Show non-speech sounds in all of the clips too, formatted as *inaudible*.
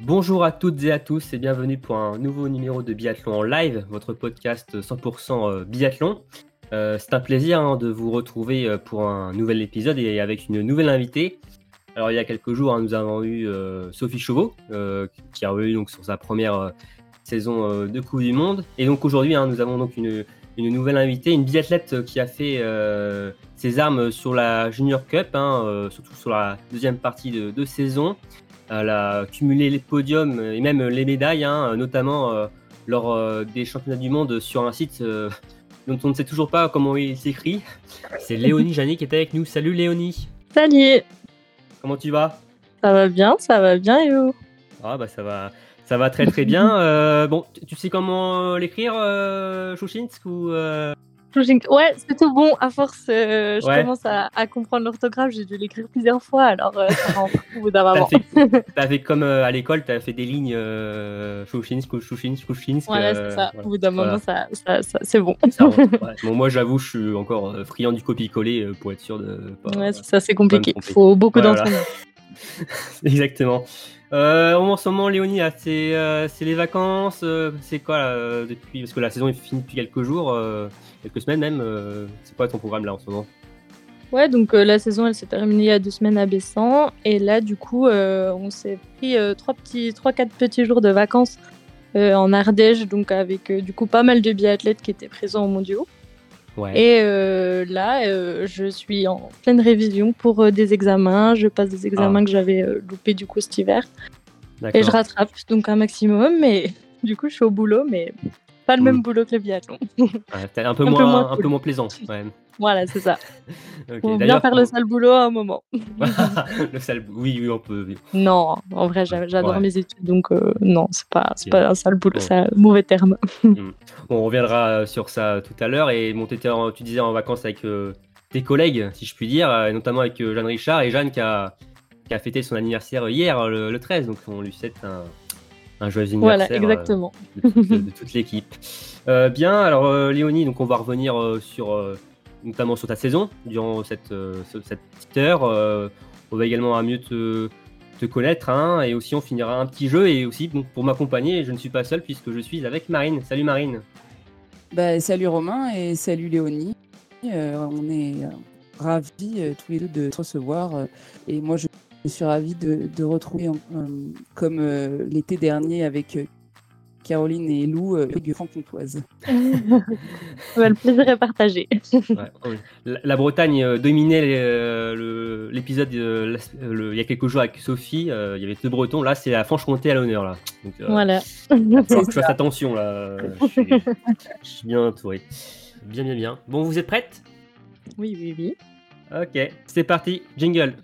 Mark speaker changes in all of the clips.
Speaker 1: Bonjour à toutes et à tous et bienvenue pour un nouveau numéro de Biathlon en live, votre podcast 100% euh, biathlon. Euh, c'est un plaisir hein, de vous retrouver euh, pour un nouvel épisode et avec une nouvelle invitée. Alors il y a quelques jours, hein, nous avons eu Sophie Chauveau qui revenue donc sur sa première saison de Coupe du Monde. Et donc aujourd'hui, hein, nous avons donc une, nouvelle invitée, une biathlète qui a fait ses armes sur la Junior Cup, surtout sur la deuxième partie de saison. Elle a cumulé les podiums et même les médailles, hein, notamment euh, lors euh, des championnats du monde sur un site euh, dont on ne sait toujours pas comment il s'écrit. C'est Léonie *laughs* Janet qui est avec nous. Salut Léonie,
Speaker 2: Salut,
Speaker 1: comment tu vas?
Speaker 2: Ça va bien, ça va bien et vous?
Speaker 1: Ah bah ça va, ça va très très bien. *laughs* Euh, bon, tu- tu sais comment l'écrire, euh, Chouchinsk ou euh,
Speaker 2: Ouais, c'est tout bon. À force, euh, je
Speaker 1: Ouais.
Speaker 2: commence à, à comprendre l'orthographe. J'ai dû l'écrire plusieurs fois, alors euh, ça rentre au bout d'un moment. *laughs*
Speaker 1: fait comme euh, à l'école, t'as fait des lignes euh, Chouchinsk ou Chouchinsk, Chouchinsk.
Speaker 2: Voilà,
Speaker 1: euh,
Speaker 2: c'est ça.
Speaker 1: voilà.
Speaker 2: Au bout d'un
Speaker 1: Voilà.
Speaker 2: moment, ça, ça, ça- c'est bon.
Speaker 1: Ça rentre, *laughs* ouais. Bon, moi j'avoue, je suis encore euh, friand du copier-coller pour être sûr de pas.
Speaker 2: Ouais, ça, c'est compliqué.
Speaker 1: tromper.
Speaker 2: Faut beaucoup d'entraînement. *laughs*
Speaker 1: Exactement. Euh, en ce moment, Léonie, euh, c'est les vacances. euh, c'est quoi là, depuis Parce que la saison est finie depuis quelques jours, quelques semaines même. c'est quoi ton programme là en ce moment?
Speaker 2: Ouais, donc la saison, elle s'est terminée il y a deux semaines à Bessan. Et là, du coup, on s'est pris trois petits, trois, quatre petits jours de vacances en Ardèche, donc avec du coup pas mal de biathlètes qui étaient présents aux mondiaux.
Speaker 1: Ouais.
Speaker 2: Et euh, là, euh, je suis en pleine révision pour euh, des examens. Je passe des examens que j'avais loupés du coup cet hiver. Et je rattrape donc un maximum. Mais *laughs* du coup, je suis au boulot, mais pas le
Speaker 1: Mm.
Speaker 2: même boulot que le biathlon.
Speaker 1: Ah, t'es un peu *laughs*
Speaker 2: un peu
Speaker 1: moins,
Speaker 2: moins
Speaker 1: un
Speaker 2: cool.
Speaker 1: peu moins plaisant. Ouais.
Speaker 2: Voilà, c'est ça. *laughs*
Speaker 1: Ok,
Speaker 2: Faut bien
Speaker 1: d'ailleurs,
Speaker 2: faire le sale boulot à un moment. *laughs* *laughs*
Speaker 1: le sale. Oui, oui, on peut. oui.
Speaker 2: Non, en vrai, j'a- j'adore
Speaker 1: Ouais.
Speaker 2: mes études, donc euh, non, c'est pas, c'est
Speaker 1: Ok.
Speaker 2: pas un sale boulot, c'est un mauvais terme.
Speaker 1: Bon, on reviendra euh, sur ça tout à l'heure. Et bon, en- tu disais en vacances avec euh, tes collègues, si je puis dire, et notamment avec euh, Jeanne Richard et Jeanne qui a, qui a fêté son anniversaire hier, le, le 13. Donc on lui souhaite un, un joyeux
Speaker 2: Voilà,
Speaker 1: anniversaire. euh,
Speaker 2: exactement.
Speaker 1: de toute, l'équipe. Euh, bien, alors euh, Léonie, donc on va revenir sur notamment sur ta saison durant cette, euh, ce- cette petite heure. Euh, on va également à mieux te, te connaître hein, et aussi on finira un petit jeu et aussi pour m'accompagner, je ne suis pas seul puisque je suis avec Marine. Salut Marine.
Speaker 3: Bah, salut Romain et salut Léonie. Euh, on est ravis tous les deux de te recevoir et moi je, suis ravie de, retrouver comme l'été dernier avec Caroline et Lou euh, le franc-comtoise. *laughs*
Speaker 2: Le plaisir est partagé.
Speaker 1: Ouais. La, la Bretagne euh, dominait euh, l'épisode euh, il y a quelques jours avec Sophie. euh, il y avait deux Bretons. Là, c'est la Franche-Comté à l'honneur. Là. Donc, euh,
Speaker 2: Voilà.
Speaker 1: faut que je fasse attention là. Je suis, je suis bien entouré. Bien, bien, bien. Bon, vous êtes prêtes?
Speaker 2: Oui, oui, oui.
Speaker 1: Ok, c'est parti. Jingle.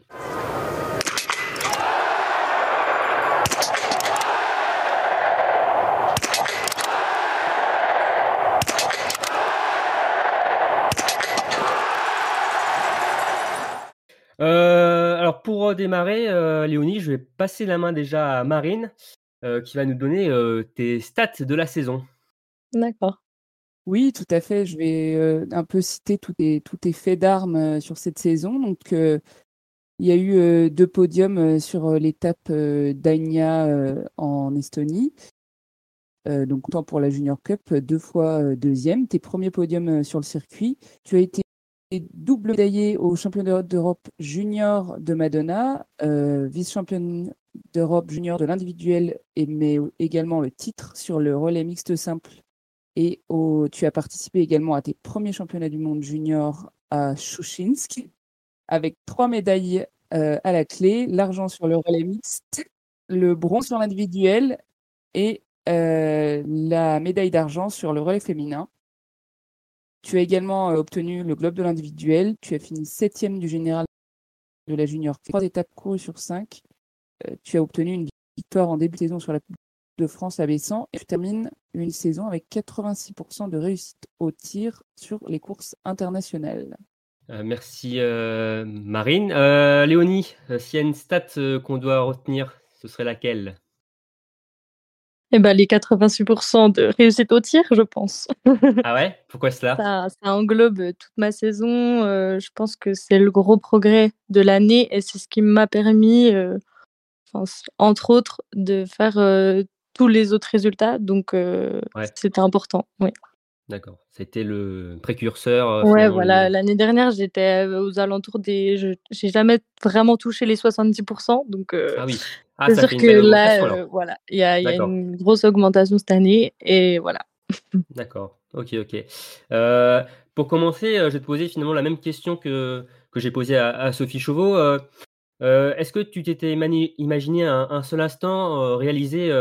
Speaker 1: Euh, alors pour démarrer, euh, Léonie, je vais passer la main déjà à Marine, euh, qui va nous donner euh, tes stats de la saison.
Speaker 2: D'accord.
Speaker 3: Oui, tout à fait. Je vais euh, un peu citer tous tes, tous tes faits d'armes euh, sur cette saison. Donc, euh, il y a eu euh, deux podiums euh, sur euh, l'étape euh, d'Agna euh, en Estonie. Euh, donc, autant pour la Junior Cup, euh, deux fois euh, deuxième. Tes premiers podiums euh, sur le circuit. Tu as été double médaillé au championnat d'Europe junior de Madonna, euh, vice-championne d'Europe junior de l'individuel, et mais également le titre sur le relais mixte simple et au- tu as participé également à tes premiers championnats du monde junior à Shushinsk, avec trois médailles euh, à la clé, l'argent sur le relais mixte, le bronze sur l'individuel et euh, la médaille d'argent sur le relais féminin. Tu as également euh, obtenu le globe de l'individuel, tu as fini septième du général de la junior, trois étapes courues sur cinq. Euh, tu as obtenu une victoire en début de saison sur la de France à Bessan et tu termines une saison avec 86% de réussite au tir sur les courses internationales.
Speaker 1: Euh, merci Marine. Léonie, s'il y a une stat qu'on doit retenir, ce serait laquelle?
Speaker 2: Eh ben, les 86% de réussite au tir, je pense. *laughs*
Speaker 1: ah ouais? Pourquoi cela?
Speaker 2: Ça, ça, englobe toute ma saison. je pense que c'est le gros progrès de l'année et c'est ce qui m'a permis, entre autres, de faire tous les autres résultats. Donc, c'était important. Oui.
Speaker 1: D'accord. C'était le précurseur.
Speaker 2: ouais, voilà. L'année dernière, j'étais aux alentours des. Je n'ai jamais vraiment touché les 70%. Donc,
Speaker 1: ah oui.
Speaker 2: Ah, c'est sûr que là, voilà, il y a, y a une grosse augmentation cette année. Et voilà. *laughs*
Speaker 1: D'accord. Ok, ok. Euh, pour commencer, je vais te poser finalement la même question que, que j'ai posée à, Sophie Chauveau. Euh, est-ce que tu t'étais imaginé un, seul instant réaliser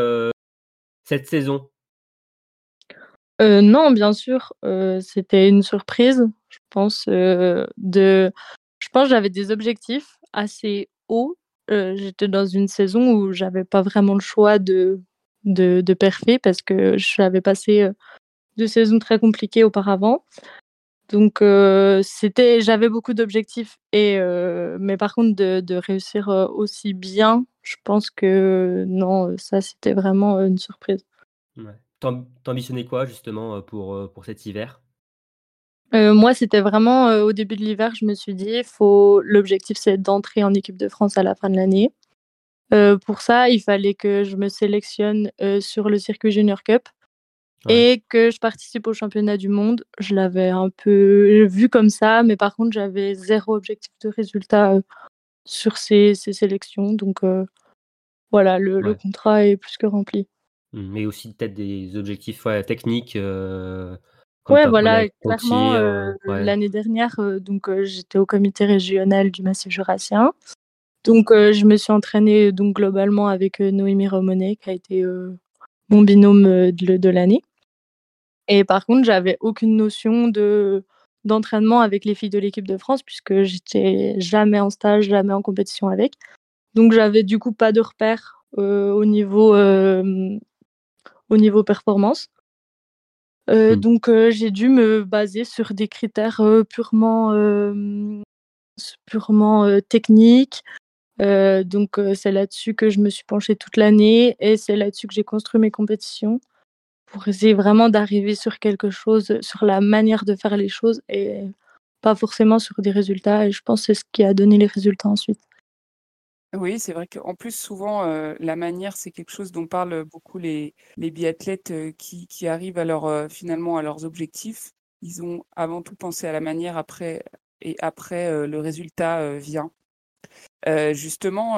Speaker 1: cette saison?
Speaker 2: Euh, non, bien sûr, euh, c'était une surprise. Je pense, euh, de je pense j'avais des objectifs assez hauts. J'étais dans une saison où j'avais pas vraiment le choix de de de parce que j'avais passé, deux saisons très compliquées auparavant. Donc c'était j'avais beaucoup d'objectifs et mais par contre de de réussir, aussi bien, je pense que non, ça c'était vraiment, une surprise.
Speaker 1: T'ambitionnais quoi justement pour, pour cet hiver?
Speaker 2: Moi, c'était vraiment au début de l'hiver, je me suis dit, faut l'objectif c'est d'entrer en équipe de France à la fin de l'année. pour ça, il fallait que je me sélectionne sur le circuit Junior Cup et que je participe au championnat du monde. Je l'avais un peu vu comme ça, mais par contre, j'avais zéro objectif de résultat sur ces, ces sélections. Donc voilà, le, le contrat est plus que rempli.
Speaker 1: Mmh, mais aussi peut-être des objectifs techniques.
Speaker 2: Euh, ouais, voilà, clairement, euh, l'année dernière, euh, donc j'étais au comité régional du Massif jurassien. Donc je me suis entraînée donc globalement avec Noémie Romonet, qui a été mon binôme de, de l'année. Et par contre, j'avais aucune notion de d'entraînement avec les filles de l'équipe de France puisque j'étais jamais en stage, jamais en compétition avec. Donc j'avais du coup pas de repères au niveau au niveau performance. Euh, mmh. Donc euh, j'ai dû me baser sur des critères euh, purement, purement techniques. donc c'est là-dessus que je me suis penchée toute l'année et c'est là-dessus que j'ai construit mes compétitions pour essayer vraiment d'arriver sur quelque chose, sur la manière de faire les choses et pas forcément sur des résultats. Et je pense que c'est ce qui a donné les résultats ensuite.
Speaker 3: Oui, c'est vrai qu'en plus, souvent, euh, la manière, c'est quelque chose dont parlent beaucoup les, biathlètes euh, qui, arrivent à leur, euh, finalement à leurs objectifs. Ils ont avant tout pensé à la manière après, et après, le résultat vient. justement,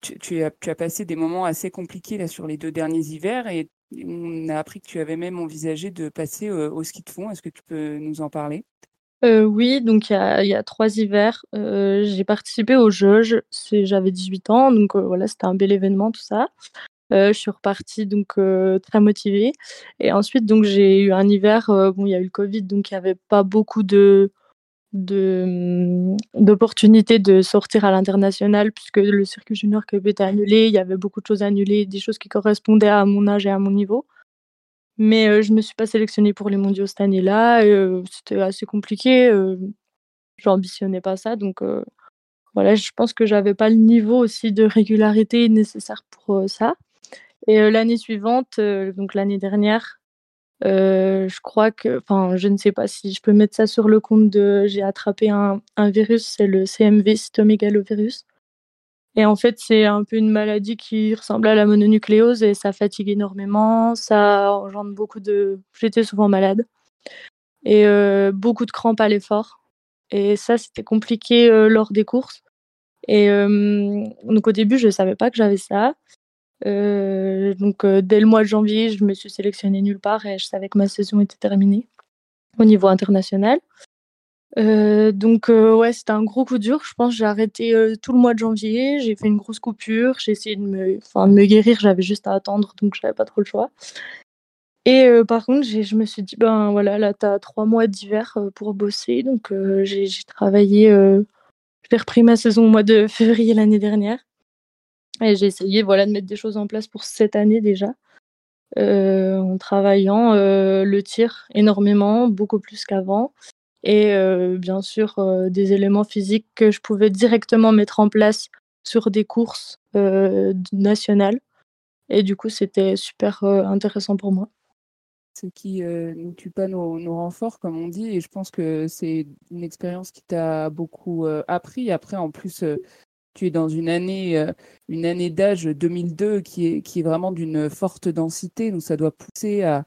Speaker 3: tu, tu as, tu as passé des moments assez compliqués là, sur les deux derniers hivers et on a appris que tu avais même envisagé de passer au ski de fond. Est-ce que tu peux nous en parler?
Speaker 2: Euh, oui, donc il y a 3 hivers, euh, j'ai participé aux Jeux. j'avais 18 ans, donc euh, voilà, c'était un bel événement tout ça. je suis repartie donc très motivée et ensuite donc j'ai eu un hiver, bon il y a eu le covid donc il y avait pas beaucoup de mmh, d'opportunités de sortir à l'international puisque le circuit junior Cup était annulé. Il y avait beaucoup de choses annulées, des choses qui correspondaient à mon âge et à mon niveau. Mais je me suis pas sélectionnée pour les mondiaux cette année-là c'était assez compliqué, j'ambitionnais pas ça donc voilà, je pense que j'avais pas le niveau aussi de régularité nécessaire pour, ça. Et l'année suivante, donc l'année dernière, je crois que enfin, je ne sais pas si je peux mettre ça sur le compte de j'ai attrapé un un virus, c'est le CMV, cytomégalovirus et en fait, c'est un peu une maladie qui ressemble à la mononucléose et ça fatigue énormément, ça engendre beaucoup de j'étais souvent malade et euh, beaucoup de crampes à l'effort et ça, c'était compliqué, euh, lors des courses et donc au début, je ne savais pas que j'avais ça. Euh, donc dès le mois de janvier, je me suis sélectionnée nulle part et je savais que ma saison était terminée au niveau international. Euh, donc euh, ouais, c'était un gros coup dur. Je pense j'ai arrêté, euh, tout le mois de janvier. J'ai fait une grosse coupure. J'ai essayé de me enfin me guérir, j'avais juste à attendre, donc j'avais pas trop le choix et par contre, je me suis dit: «Ben, voilà, là, tu as 3 mois d'hiver, pour bosser», donc j'ai j'ai travaillé, j'ai repris ma saison au mois de février l'année dernière et j'ai essayé, voilà, de mettre des choses en place pour cette année déjà. en travaillant le tir énormément, beaucoup plus qu'avant. Et bien sûr, des éléments physiques que je pouvais directement mettre en place sur des courses nationales. Et du coup, c'était super intéressant pour moi
Speaker 3: ce qui ne tue pas nos, renforts, comme on dit. Et je pense que c'est une expérience qui t'a beaucoup appris. Après, en plus, tu es dans une année, une année d'âge 2002 qui est, vraiment d'une forte densité. Donc, ça doit pousser à,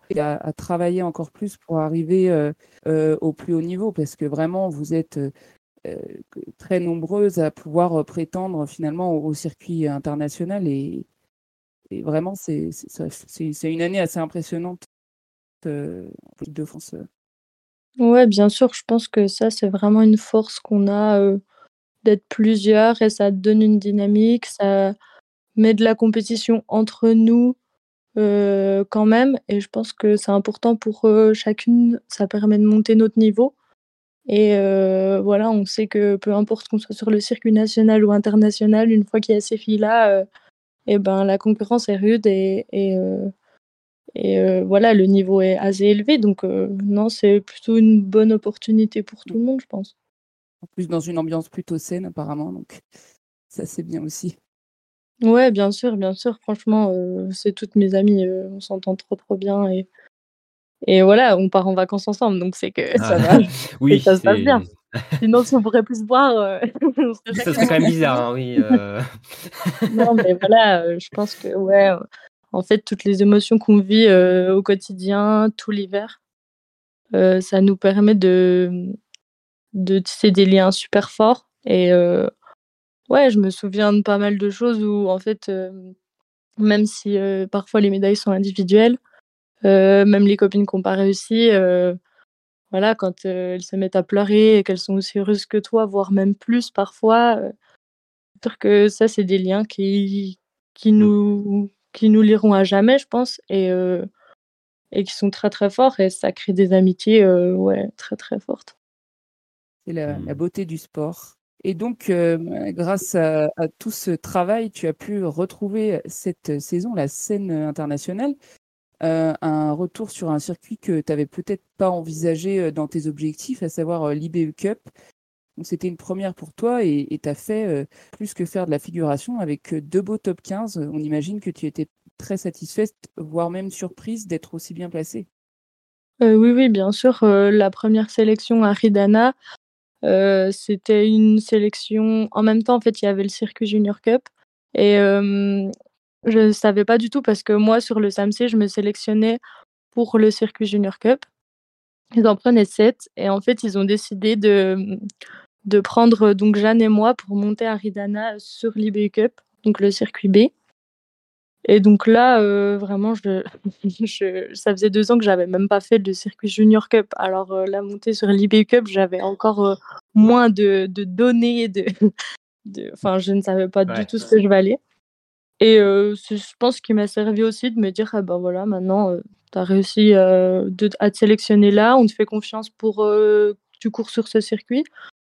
Speaker 3: travailler encore plus pour arriver au plus haut niveau. Parce que vraiment, vous êtes très nombreuses à pouvoir prétendre finalement au, circuit international. Et, vraiment, c'est une année assez impressionnante euh, de France. Euh.
Speaker 2: Ouais, bien sûr, je pense que ça, c'est vraiment une force qu'on a euh, d'être plusieurs et ça donne une dynamique, ça met de la compétition entre nous quand même. Et je pense que c'est important pour chacune, ça permet de monter notre niveau. Et voilà, on sait que peu importe qu'on soit sur le circuit national ou international, une fois qu'il y a ces filles-là, et ben, la concurrence est rude et, et et euh, voilà, le niveau est assez élevé, donc euh, non, c'est plutôt une bonne opportunité pour tout le monde, je pense.
Speaker 3: En plus, dans une ambiance plutôt saine, apparemment, donc ça, c'est bien aussi.
Speaker 2: Ouais, bien sûr, bien sûr. Franchement, euh, c'est toutes mes amies, on s'entend trop, trop bien. Et, et voilà, on part en vacances ensemble, donc c'est que ça ah. va. *laughs*
Speaker 1: oui,
Speaker 2: ça se passe bien. Sinon, si on pourrait plus boire, *laughs*
Speaker 1: ça serait quand même bizarre, hein, oui. *laughs*
Speaker 2: non, mais voilà, je pense que ouais, en fait, toutes les émotions qu'on vit euh, au quotidien, tout l'hiver, euh, ça nous permet de, de tisser des liens super forts. Et euh, ouais, je me souviens de pas mal de choses où, en fait, même si parfois les médailles sont individuelles, même les copines qui n'ont pas réussi, voilà, quand elles se mettent à pleurer et qu'elles sont aussi heureuses que toi, voire même plus parfois, sûr que ça, c'est des liens qui, qui mmh. nous qui nous liront à jamais, je pense, et, euh, et qui sont très très forts, et ça crée des amitiés euh, ouais, très très fortes.
Speaker 3: C'est la, mmh. beauté du sport. Et donc, euh, grâce à, tout ce travail, tu as pu retrouver cette saison la scène internationale, un retour sur un circuit que tu n'avais peut-être pas envisagé dans tes objectifs, à savoir l'IBU Cup. Donc c'était une première pour toi et tu as fait euh, plus que faire de la figuration avec euh, deux beaux top 15. On imagine que tu étais très satisfaite, voire même surprise d'être aussi bien placée.
Speaker 2: Euh, oui, oui, bien sûr. la première sélection à Ridana, c'était une sélection. En même temps, en fait, il y avait le circuit Junior Cup. Et je ne savais pas du tout parce que moi, sur le SAMC, je me sélectionnais pour le circuit Junior Cup. Ils en prenaient sept. Et en fait, ils ont décidé de, de prendre donc Jeanne et moi pour monter à Ridana sur l'IBU Cup, donc le circuit B. Et donc là, euh, vraiment, *laughs* je, ça faisait deux ans que j'avais même pas fait le circuit Junior Cup. Alors euh, la montée sur l'IBU Cup, j'avais encore euh, moins de, de données, de, *laughs* enfin, je ne savais pas du tout ce que je valais. Et je pense qu'il m'a servi aussi de me dire, ah ben voilà, maintenant, tu as réussi de, à te sélectionner là, on te fait confiance pour que tu cours sur ce circuit.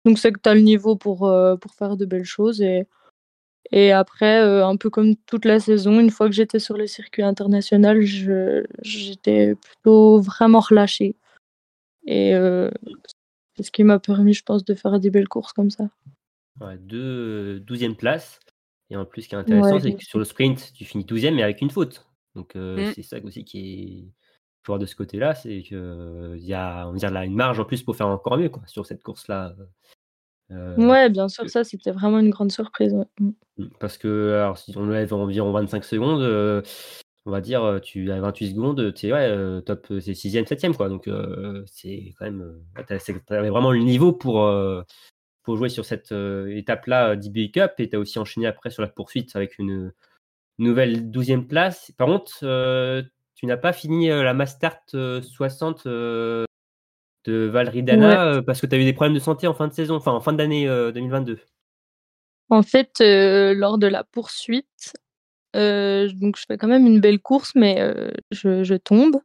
Speaker 2: Donc c'est que tu as le niveau pour, pour faire de belles choses. Et, et après, euh, un peu comme toute la saison, une fois que j'étais sur le circuit international, j'étais plutôt vraiment relâchée. Et euh, c'est ce qui m'a permis, je pense, de faire des belles courses comme ça.
Speaker 1: Ouais, deux, douzième place. Et en plus, ce qui est intéressant, c'est que sur le sprint, tu finis douzième, mais avec une faute. Donc mmh. c'est ça aussi qui est fort de ce côté-là, c'est qu'il y a on va dire, là, une marge en plus pour faire encore mieux quoi, sur cette course-là.
Speaker 2: Euh, ouais, bien sûr, ça c'était vraiment une grande surprise. Mmh,
Speaker 1: parce que alors, si on lève environ 25 secondes, euh, on va dire, euh, tu as 28 secondes, tu es ouais, top, c'est 6ème, 7ème, quoi. Donc c'est quand même. tu avais vraiment le niveau pour, pour jouer sur cette étape-là d'IBA Cup et tu as aussi enchaîné après sur la poursuite avec une nouvelle 12e place. Par contre, tu n'as pas fini la Mastart 60 de Valridana euh, parce que tu as eu des problèmes de santé en fin de saison, enfin en fin d'année 2022 euh,
Speaker 2: En fait, euh, lors de la poursuite, donc je fais quand même une belle course, mais je, tombe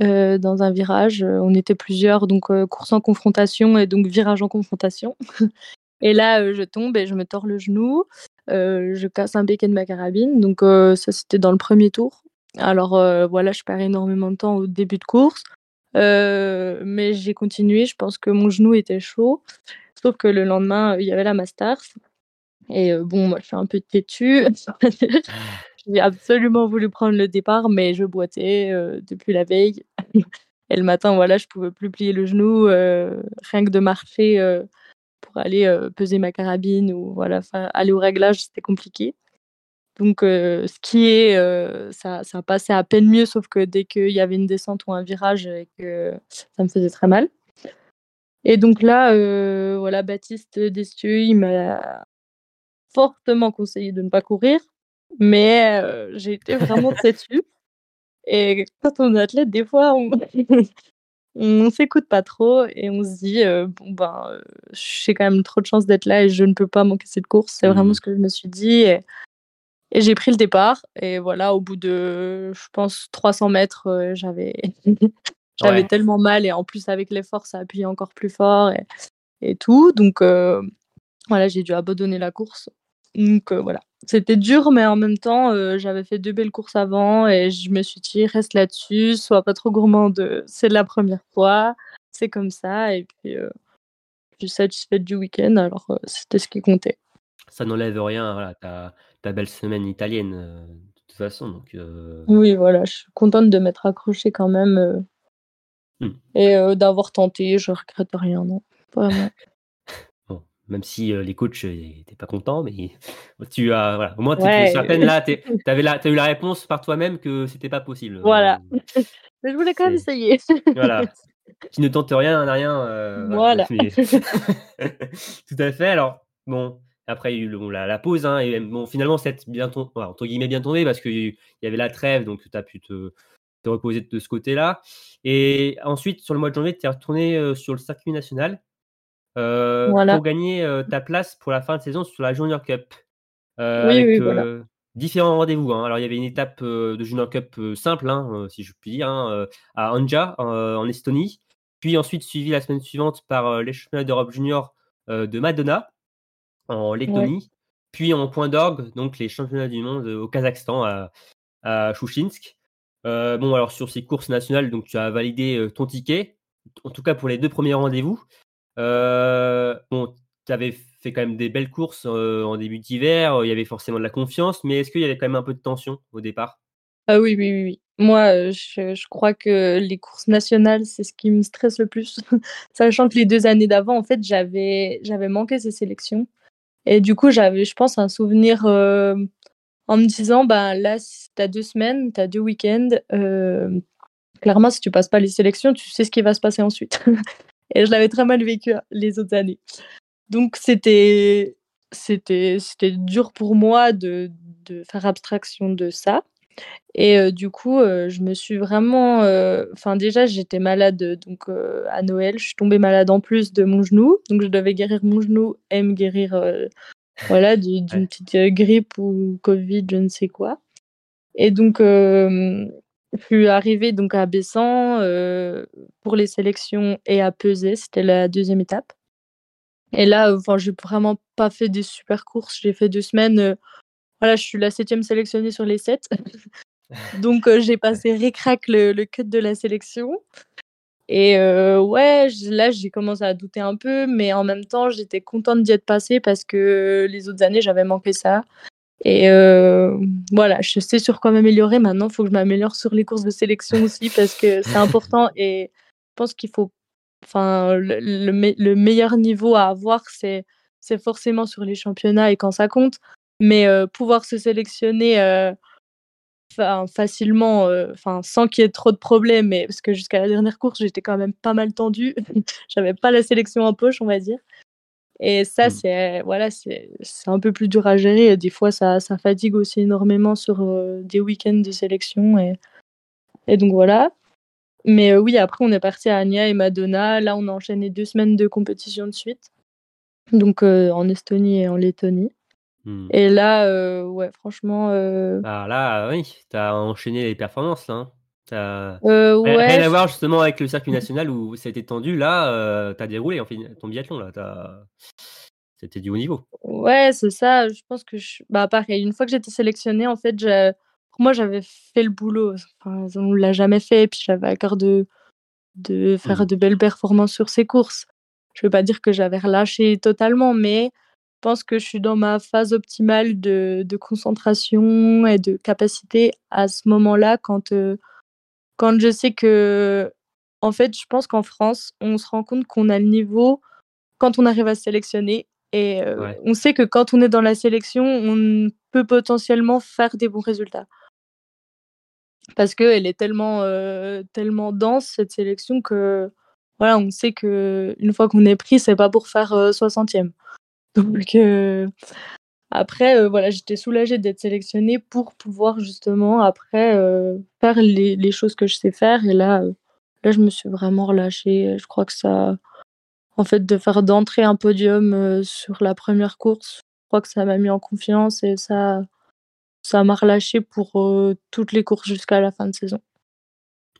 Speaker 2: dans un virage. On était plusieurs, donc course en confrontation et donc virage en confrontation. *laughs* et là, je tombe et je me tords le genou. je casse un béquet de ma carabine. Donc ça, c'était dans le premier tour. alors voilà, je perds énormément de temps au début de course. Mais j'ai continué, je pense que mon genou était chaud. Sauf que le lendemain, il y avait la Masters. Et bon, moi, je suis un peu têtue. *laughs* J'ai absolument voulu prendre le départ, mais je boitais depuis la veille. Et le matin, voilà, je pouvais plus plier le genou, rien que de marcher pour aller peser ma carabine ou voilà, aller au réglage, c'était compliqué. Donc, skier, ça, ça passait à peine mieux, sauf que dès qu'il y avait une descente ou un virage, que ça me faisait très mal. Et donc là, voilà, Baptiste Destieux, il m'a fortement conseillé de ne pas courir, mais j'ai été vraiment têtue. Et quand on est athlète, des fois, on, *laughs* on s'écoute pas trop et on se dit bon ben j'ai quand même trop de chance d'être là et je ne peux pas manquer cette course. C'est vraiment mmh. ce que je me suis dit. Et, j'ai pris le départ. Et voilà au bout de je pense 300 mètres j'avais *laughs* j'avais tellement mal. Et en plus avec l'effort ça appuyait encore plus fort et, et tout. Donc voilà j'ai dû abandonner la course. Donc voilà. C'était dur, mais en même temps, euh, j'avais fait deux belles courses avant. Et je me suis dit, reste là-dessus, sois pas trop gourmande. C'est la première fois, c'est comme ça. Et puis, euh, je suis satisfaite du week-end, alors euh, c'était ce qui comptait.
Speaker 1: Ça n'enlève rien à ta, belle semaine italienne, de toute façon. Donc,
Speaker 2: Oui, voilà, je suis contente de m'être accrochée quand même mmh. et d'avoir tenté. Je regrette rien, non, vraiment *laughs*
Speaker 1: même si les coachs n'étaient pas contents, mais *laughs* tu as, voilà, au moins, tu es certaine là, tu *laughs* as eu la réponse par toi-même que c'était pas possible.
Speaker 2: Voilà. mais je voulais quand même essayer.
Speaker 1: voilà. Qui ne tente rien n'a rien.
Speaker 2: voilà.
Speaker 1: Tout à fait. Alors, bon, après, il y a eu la, pause, hein, et bon, finalement, c'est bien tombé, entre guillemets, bien parce qu'il y avait la trêve, donc tu as pu te, te, reposer de ce côté-là. Et ensuite, sur le mois de janvier, tu es retourné sur le circuit national. Euh, pour gagner euh, ta place pour la fin de saison sur la Junior Cup. Euh, avec différents rendez-vous. Hein. Alors, il y avait une étape de Junior Cup simple, hein, si je puis dire, à Anja, en Estonie. Puis ensuite, suivi la semaine suivante par les championnats d'Europe Junior de Madonna, en Lettonie. Puis en point d'orgue, donc les championnats du monde au Kazakhstan, à, à Shushinsk. bon, alors sur ces courses nationales, donc tu as validé ton ticket, en tout cas pour les deux premiers rendez-vous. Euh, bon, tu avais fait quand même des belles courses euh, en début d'hiver, il y avait forcément de la confiance, mais est-ce qu'il y avait quand même un peu de tension au départ?
Speaker 2: Ah oui, oui, oui, Moi, euh, je, crois que les courses nationales, c'est ce qui me stresse le plus. *laughs* Sachant que les deux années d'avant, en fait, j'avais, j'avais manqué ces sélections. Et du coup, j'avais, je pense, un souvenir en me disant, ben là, tu as deux semaines, tu as deux week-ends. clairement, si tu passes pas les sélections, tu sais ce qui va se passer ensuite. *laughs* Et je l'avais très mal vécu hein, les autres années. Donc c'était c'était c'était dur pour moi de, faire abstraction de ça. Et euh, du coup, euh, je me suis vraiment. Euh, enfin, déjà, j'étais malade donc à Noël. Je suis tombée malade en plus de mon genou. Donc, je devais guérir mon genou et me guérir voilà, *laughs* d'une petite grippe ou Covid, je ne sais quoi. Et donc, je suis arrivée donc à Bessan pour les sélections et à peser, c'était la deuxième étape. Et là, enfin, j'ai vraiment pas fait des super courses. J'ai fait deux semaines. Euh, voilà, je suis la septième sélectionnée sur les sept. *laughs* donc euh, j'ai passé récrac le, le cut de la sélection. Et ouais, là j'ai commencé à douter un peu, mais en même temps j'étais contente d'y être passée parce que les autres années j'avais manqué ça. Et euh, voilà, je sais sur quoi m'améliorer. Maintenant, il faut que je m'améliore sur les courses de sélection *laughs* aussi parce que c'est important. Et je pense qu'il faut. Enfin, le, le, meilleur niveau à avoir, c'est forcément sur les championnats et quand ça compte. Mais euh, pouvoir se sélectionner euh, facilement, enfin sans qu'il y ait trop de problèmes, mais parce que jusqu'à la dernière course, j'étais quand même pas mal tendue. *laughs* J'avais pas la sélection en poche, on va dire. Et ça, mmh. c'est voilà, c'est un peu plus dur à gérer. des fois, ça, ça fatigue aussi énormément sur des week-ends de sélection. Et, et donc voilà. Mais oui, après, on est parti à Anya et Madonna. Là, on a enchaîné deux semaines de compétition de suite. Donc en Estonie et en Lettonie. Mmh. Et là, ouais, franchement.
Speaker 1: Ah, là, oui, tu as enchaîné les performances, là. Hein.
Speaker 2: Euh, ouais,
Speaker 1: rien à voir justement avec le circuit national où ça a été tendu. Là, euh, tu as déroulé en fait, ton biathlon. là. C'était du haut niveau.
Speaker 2: Ouais, c'est ça. Je pense que je... bah, pareil, une fois que j'étais sélectionnée, en fait, pour moi, j'avais fait le boulot. Enfin, on l'a jamais fait, et puis j'avais à cœur de, de faire
Speaker 1: Mmh.
Speaker 2: de belles performances sur ces courses. Je veux pas dire que j'avais relâché totalement, mais pense que je suis dans ma phase optimale de, de concentration et de capacité à ce moment-là quand, euh, quand je sais que, en fait, je pense qu'en France, on se rend compte qu'on a le niveau quand on arrive à sélectionner. Et euh,
Speaker 1: Ouais.
Speaker 2: on sait que quand on est dans la sélection, on peut potentiellement faire des bons résultats. Parce qu'elle est tellement, euh, tellement dense, cette sélection, que voilà, on sait que une fois qu'on est pris, c'est pas pour faire euh, 60e. *laughs* Donc euh, après, euh, voilà, j'étais soulagée d'être sélectionnée pour pouvoir justement après euh, faire les, choses que je sais faire. Et là, là, je me suis vraiment relâchée. Je crois que ça, en fait, de faire d'entrer un podium sur la première course, je crois que ça m'a mis en confiance et ça, ça m'a relâché pour toutes les courses jusqu'à la fin de saison.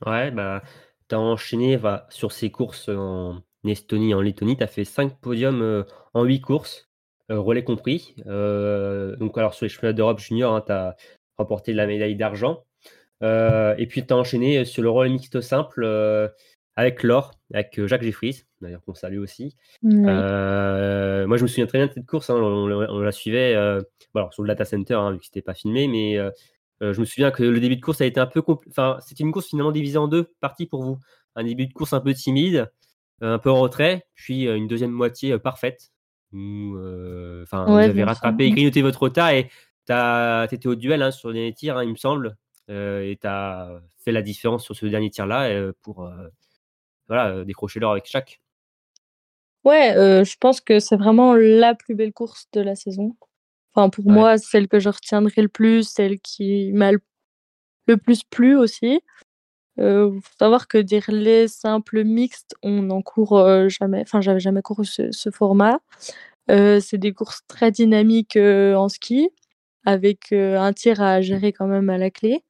Speaker 1: Ouais, bah, tu as enchaîné va, sur ces courses en Estonie et en Lettonie. Tu as fait 5 podiums euh, en 8 courses, euh, relais compris. Euh, donc, alors, sur les championnats d'Europe junior, tu as remporté la médaille d'argent. Et puis, tu as enchaîné sur le relais mixte simple avec l'or, avec Jacques Jeffries, d'ailleurs, qu'on salue aussi. Euh, moi, je me souviens très bien de cette course. hein, on, on- on la suivait euh, bon, alors, sur le data center, hein, vu que c'était pas filmé, mais euh, je me souviens que le début de course a été un peu Enfin, c'était une course finalement divisée en deux parties pour vous. Un début de course un peu timide, un peu en retrait, puis euh, une deuxième moitié euh, parfaite. Où, euh, enfin,
Speaker 2: Ouais,
Speaker 1: vous avez rattrapé et grignoté votre retard et tu étais au duel hein, sur le dernier tir, hein, il me semble. euh, et tu as fait la différence sur ce dernier tir-là euh, pour euh, voilà, décrocher l'or avec chaque.
Speaker 2: Ouais, je pense que c'est vraiment la plus belle course de la saison. Enfin, pour
Speaker 1: Ouais.
Speaker 2: moi, celle que je retiendrai le plus, celle qui m'a le, le plus plu aussi. Euh, faut savoir que des relais simples mixtes, on n'en court euh, jamais. Enfin, j'avais jamais couru ce, ce format. Euh, c'est des courses très dynamiques euh, en ski, avec un tir à gérer quand même à la clé.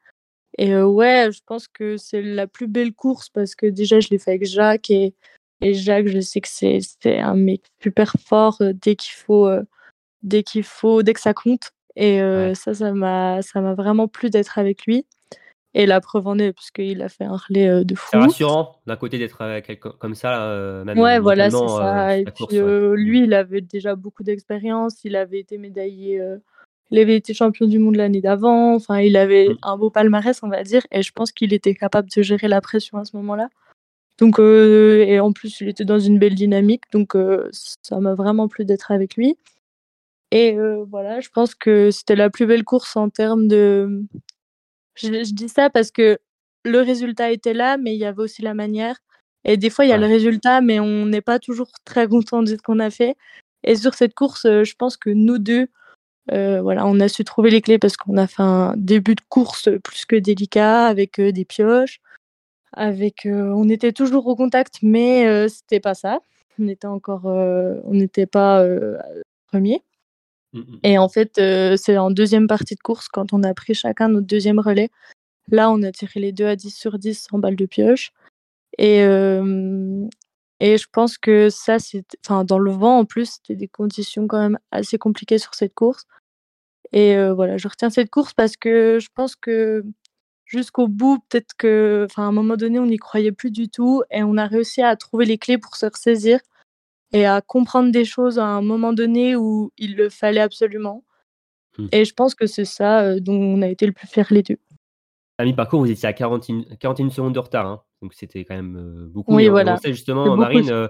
Speaker 2: Et ouais, je pense que c'est la plus belle course parce que déjà, je l'ai fait avec Jacques et, et Jacques, je sais que c'est c'est un mec super fort dès qu'il faut, dès qu'il faut, dès que ça compte. Et
Speaker 1: Ouais.
Speaker 2: ça, ça m'a, ça m'a vraiment plu d'être avec lui. Et la preuve en est, parce qu'il a fait un relais euh, de
Speaker 1: C'est
Speaker 2: fou.
Speaker 1: rassurant d'un côté d'être avec quelqu'un comme ça, euh, même
Speaker 2: Ouais, voilà, c'est
Speaker 1: euh,
Speaker 2: ça. Et puis
Speaker 1: ouais.
Speaker 2: euh, lui, il avait déjà beaucoup d'expérience. Il avait été médaillé, euh, il avait été champion du monde l'année d'avant. Enfin, il avait
Speaker 1: Mm.
Speaker 2: un beau palmarès, on va dire. Et je pense qu'il était capable de gérer la pression à ce moment-là. Donc, euh, et en plus, il était dans une belle dynamique. Donc, euh, ça m'a vraiment plu d'être avec lui. Et euh, voilà, je pense que c'était la plus belle course en termes de. Je, je dis ça parce que le résultat était là, mais il y avait aussi la manière. Et des fois, il y a
Speaker 1: Ouais.
Speaker 2: le résultat, mais on n'est pas toujours très content de ce qu'on a fait. Et sur cette course, euh, je pense que nous deux, euh, voilà, on a su trouver les clés parce qu'on a fait un début de course plus que délicat avec euh, des pioches. Avec, euh, on était toujours au contact, mais c'était pas ça. On était encore, on n'était pas premier.
Speaker 1: Mm, mm.
Speaker 2: Et en fait, euh, c'est en deuxième partie de course, quand on a pris chacun notre deuxième relais. Là, on a tiré les deux à 10 sur 10 sans balle de pioche. Et, et je pense que ça, c'est. Enfin, dans le vent, en plus, c'était des conditions quand même assez compliquées sur cette course. Et euh, voilà, je retiens cette course parce que je pense que jusqu'au bout, peut-être que. Enfin, à un moment donné, on n'y croyait plus du tout. Et on a réussi à trouver les clés pour se ressaisir et à comprendre des choses à un moment donné où il le fallait absolument.
Speaker 1: Hmm.
Speaker 2: Et je pense que c'est ça euh, dont on a été le plus fiers les deux.
Speaker 1: À mi-parcours, vous étiez à 41, 41 secondes de retard, hein, donc c'était quand même euh, beaucoup.
Speaker 2: Oui, voilà.
Speaker 1: On sait justement. Marine, euh,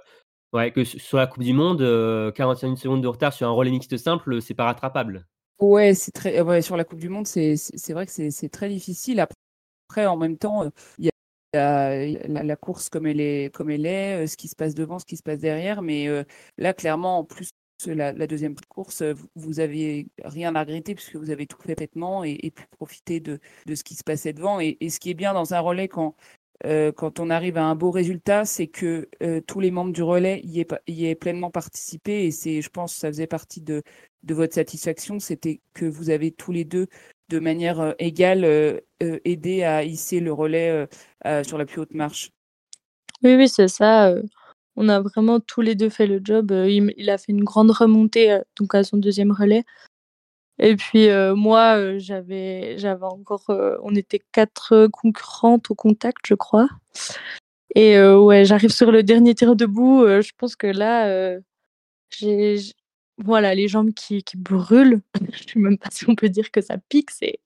Speaker 1: ouais, que sur la Coupe du Monde, euh, 41 secondes de retard sur un relais mixte simple, c'est pas rattrapable.
Speaker 3: Ouais, c'est très. Ouais, sur la Coupe du Monde, c'est vrai que c'est c'est très difficile. Après, en même temps, euh, il y a la, course comme elle est, comme elle est, euh, ce qui se passe devant, ce qui se passe derrière. Mais euh, là, clairement, en plus, la, la deuxième course, euh, vous, vous avez rien à regretter puisque vous avez tout fait parfaitement et, pu profiter de, ce qui se passait devant. Et, ce qui est bien dans un relais quand, on arrive à un beau résultat, c'est que tous les membres du relais y aient, pleinement participé. Et c'est, je pense, ça faisait partie de votre satisfaction, c'était que vous avez tous les deux, de manière euh, égale, euh, euh, aidé à hisser le relais sur la plus haute marche.
Speaker 2: Oui, oui, c'est ça. on a vraiment tous les deux fait le job. il, a fait une grande remontée donc à son deuxième relais. Et puis moi, j'avais, j'avais encore, on était quatre concurrentes au contact, je crois. Et ouais, j'arrive sur le dernier tir debout. je pense que là, j'ai, voilà, les jambes qui, qui brûlent. *laughs* je sais même pas si on peut dire que ça pique. C'est,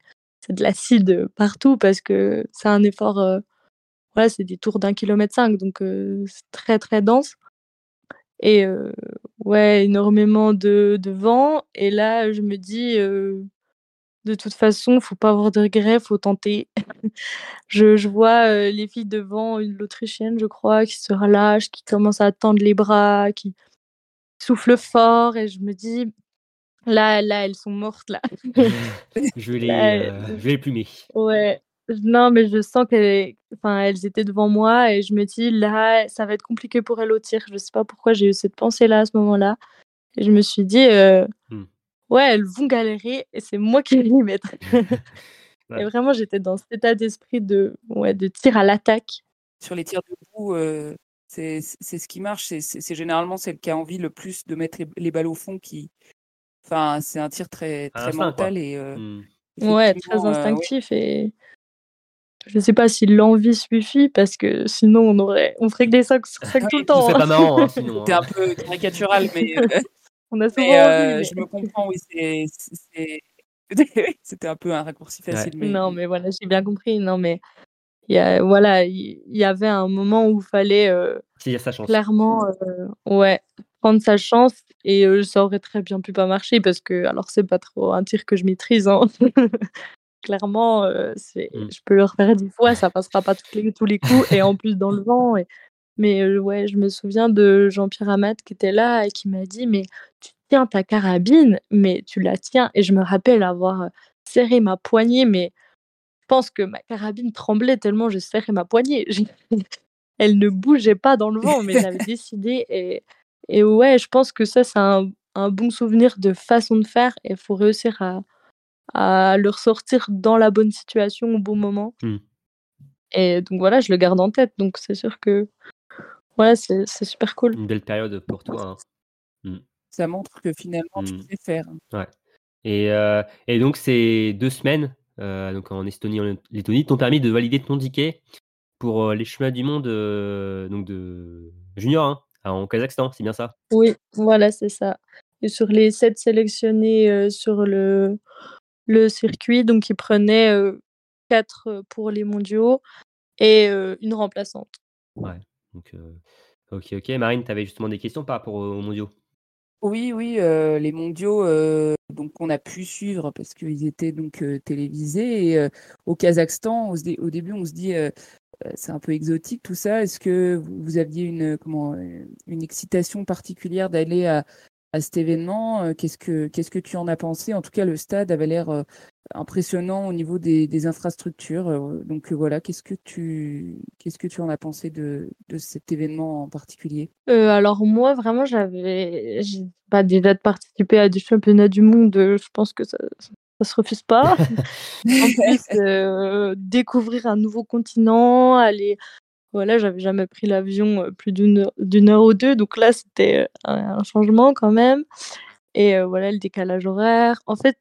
Speaker 2: de l'acide partout parce que c'est un effort. voilà, c'est des tours d'un kilomètre cinq, donc c'est très très dense. Et ouais, énormément de, de vent. Et là, je me dis, de toute façon, faut pas avoir de regrets, faut tenter. *laughs* je, je vois les filles devant, l'Autrichienne, je crois, qui se relâche, qui commence à tendre les bras, qui souffle fort. Et je me dis, là, là, elles sont mortes, là. *laughs*
Speaker 1: je, vais les, euh, je vais les plumer.
Speaker 2: Ouais. Non, mais je sens qu'elles enfin, elles étaient devant moi et je me dis, là, ça va être compliqué pour elles au tir. Je sais pas pourquoi j'ai eu cette pensée-là à ce moment-là. Et je me suis dit, mmh. ouais, elles vont galérer et c'est moi qui vais les mettre. *laughs* Et vraiment, j'étais dans cet état d'esprit de, ouais, de tir à l'attaque.
Speaker 3: Sur les tirs debout, c'est ce qui marche. C'est généralement celle qui a envie le plus de mettre les, balles au fond qui. Enfin, c'est un tir très, très mental et. Mmh.
Speaker 2: Ouais, très instinctif et je sais pas si l'envie suffit parce que sinon on aurait, on ferait que des sacs sur sacs tout le temps.
Speaker 1: C'est pas marrant, hein.
Speaker 3: C'est un peu caricatural, mais. *laughs*
Speaker 2: on a souvent envie,
Speaker 3: mais... Je me comprends, oui. *laughs* C'était un peu un raccourci facile. Mais...
Speaker 2: Non, mais voilà, j'ai bien compris. Non, mais y a, voilà, il y, avait un moment où il fallait euh,
Speaker 1: sa chance.
Speaker 2: clairement, euh, ouais, prendre sa chance et euh, ça aurait très bien pu pas marcher parce que, alors c'est pas trop un tir que je maîtrise, hein. *laughs* clairement, c'est, mmh. je peux le refaire dix fois, ça passera pas tous les, tous les coups et en plus dans le vent. Et... Mais ouais, je me souviens de Jean-Pierre Amat qui était là et qui m'a dit Mais tu tiens ta carabine, mais tu la tiens. Et je me rappelle avoir serré ma poignée, mais pense que ma carabine tremblait tellement je serrais ma poignée. *laughs* Elle ne bougeait pas dans le vent, mais j'avais *laughs* décidé. Et, et ouais, je pense que ça, c'est un, un bon souvenir de façon de faire et il faut réussir à, à le ressortir dans la bonne situation au bon moment. Mmh. Et donc voilà, je le garde en tête. Donc c'est sûr que voilà, c'est super cool.
Speaker 1: Une belle période pour toi. Hein. Mmh.
Speaker 3: Ça montre que finalement, tu mmh. sais faire.
Speaker 1: Ouais. Et, euh, et donc ces deux semaines donc en Estonie, en Lettonie, t'ont permis de valider ton ticket pour euh, les chemins du monde donc de junior hein, en Kazakhstan, c'est bien ça?
Speaker 2: Oui, voilà, c'est ça. Et sur les sept sélectionnés sur le, le circuit. Donc, il prenait quatre pour les mondiaux et une remplaçante.
Speaker 1: Ouais. Donc, ok, ok. Marine, tu avais justement des questions par rapport aux mondiaux?
Speaker 3: Oui, oui, les mondiaux, donc on a pu suivre parce qu'ils étaient donc télévisés. Et au Kazakhstan, au, début, on se dit c'est un peu exotique tout ça. Est-ce que vous aviez une, comment, une excitation particulière d'aller à, cet événement? Euh, qu'est-ce que tu en as pensé? En tout cas, le stade avait l'air euh, impressionnant au niveau des, infrastructures. Euh, donc voilà, qu'est-ce que tu qu'est-ce que tu en as pensé de, de cet événement en particulier?
Speaker 2: Alors moi, vraiment, j'avais pas déjà de participer à des championnats du monde. Je pense que ça, ça se refuse pas. *laughs* en plus, découvrir un nouveau continent, aller voilà, j'avais jamais pris l'avion plus d'une heure, heure ou deux, donc là c'était un changement quand même. Et voilà, le décalage horaire. En fait,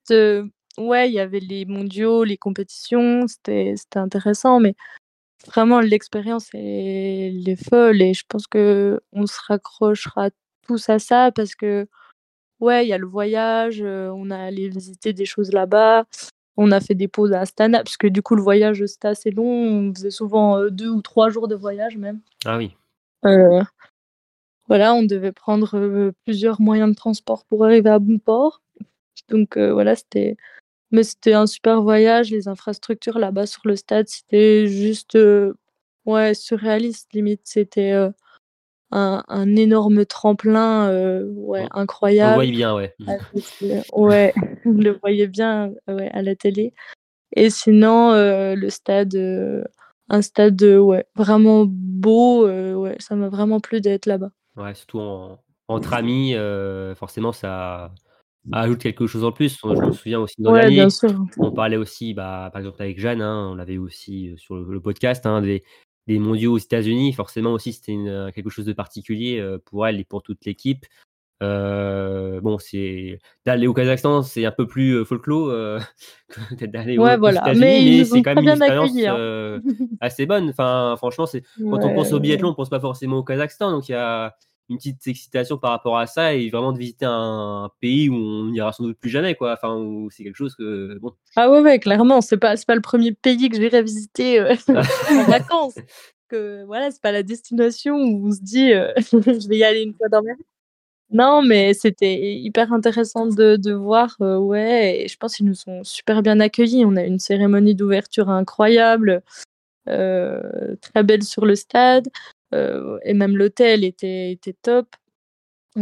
Speaker 2: ouais, il y avait les mondiaux, les compétitions, c'était intéressant, mais vraiment l'expérience elle est folle et je pense que on se raccrochera tous à ça parce que ouais, il y a le voyage, on a allé visiter des choses là-bas, on a fait des pauses à Astana, puisque du coup, le voyage, c'était assez long. On faisait souvent euh, deux ou trois jours de voyage, même.
Speaker 1: Ah oui.
Speaker 2: Euh, voilà, on devait prendre euh, plusieurs moyens de transport pour arriver à bon port. Donc voilà, c'était. Mais c'était un super voyage. Les infrastructures là-bas sur le stade, c'était juste. ouais, surréaliste, limite. C'était un, énorme tremplin euh, ouais, incroyable. On
Speaker 1: le voyait bien, ouais.
Speaker 2: ouais, *laughs* on le voyait bien ouais, à la télé. Et sinon, euh, le stade, euh, un stade ouais, vraiment beau, ouais, ça m'a vraiment plu d'être là-bas.
Speaker 1: Ouais, surtout entre amis, forcément, ça ajoute quelque chose en plus. Je me souviens aussi dans l'année, on parlait aussi, bah, par exemple avec Jeanne, hein, on l'avait aussi sur le, podcast, hein, des, des mondiaux aux États-Unis, forcément aussi c'était quelque chose de particulier pour elle et pour toute l'équipe. Euh, bon, c'est d'aller au Kazakhstan, c'est un peu plus euh, folklore euh, *laughs* que d'aller
Speaker 2: Ouais,
Speaker 1: aux,
Speaker 2: voilà.
Speaker 1: États-Unis,
Speaker 2: Mais
Speaker 1: c'est quand même une
Speaker 2: bien
Speaker 1: expérience
Speaker 2: hein.
Speaker 1: euh, *laughs* assez bonne. Enfin, franchement, c'est quand on pense au biathlon, on pense pas forcément au Kazakhstan, donc il y a une petite excitation par rapport à ça et vraiment de visiter un, pays où on n'ira sans doute plus jamais, quoi. Enfin, où c'est quelque chose que bon.
Speaker 2: Ah ouais, clairement, c'est pas, pas le premier pays que j'irai visiter euh, *laughs* en vacances. Que voilà, c'est pas la destination où on se dit euh, *laughs* je vais y aller une fois dans ma vie. Non, mais c'était hyper intéressant de, voir, euh, ouais, je pense qu'ils nous ont super bien accueillis. On a une cérémonie d'ouverture incroyable, très belle sur le stade, et même l'hôtel était, était top.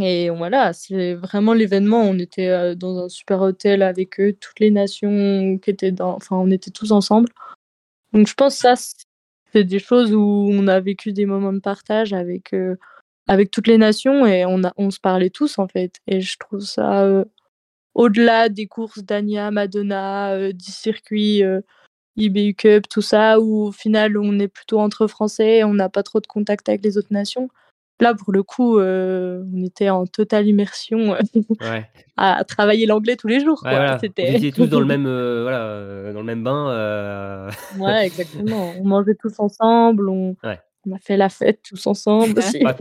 Speaker 2: Et voilà, c'est vraiment l'événement. On était euh, dans un super hôtel avec toutes les nations qui étaient dans. Enfin, on était tous ensemble. Donc, je pense que ça, c'est des choses où on a vécu des moments de partage avec, euh, avec toutes les nations et on, a, on se parlait tous, en fait. Et je trouve ça euh, au-delà des courses d'Ania, Madonna, euh, du circuit euh, IBU Cup, tout ça, où au final, on est plutôt entre Français et on n'a pas trop de contact avec les autres nations. Là, pour le coup, euh, on était en totale immersion euh,
Speaker 1: Ouais. *laughs*
Speaker 2: à, travailler l'anglais tous les jours.
Speaker 1: Ouais,
Speaker 2: quoi.
Speaker 1: voilà. Vous
Speaker 2: C'était...
Speaker 1: étiez tous dans le *laughs* même, euh, voilà, dans le même bain. euh,
Speaker 2: ouais, *laughs* exactement. On mangeait tous ensemble, on,
Speaker 1: Ouais.
Speaker 2: on a fait la fête tous ensemble aussi.
Speaker 1: Pas,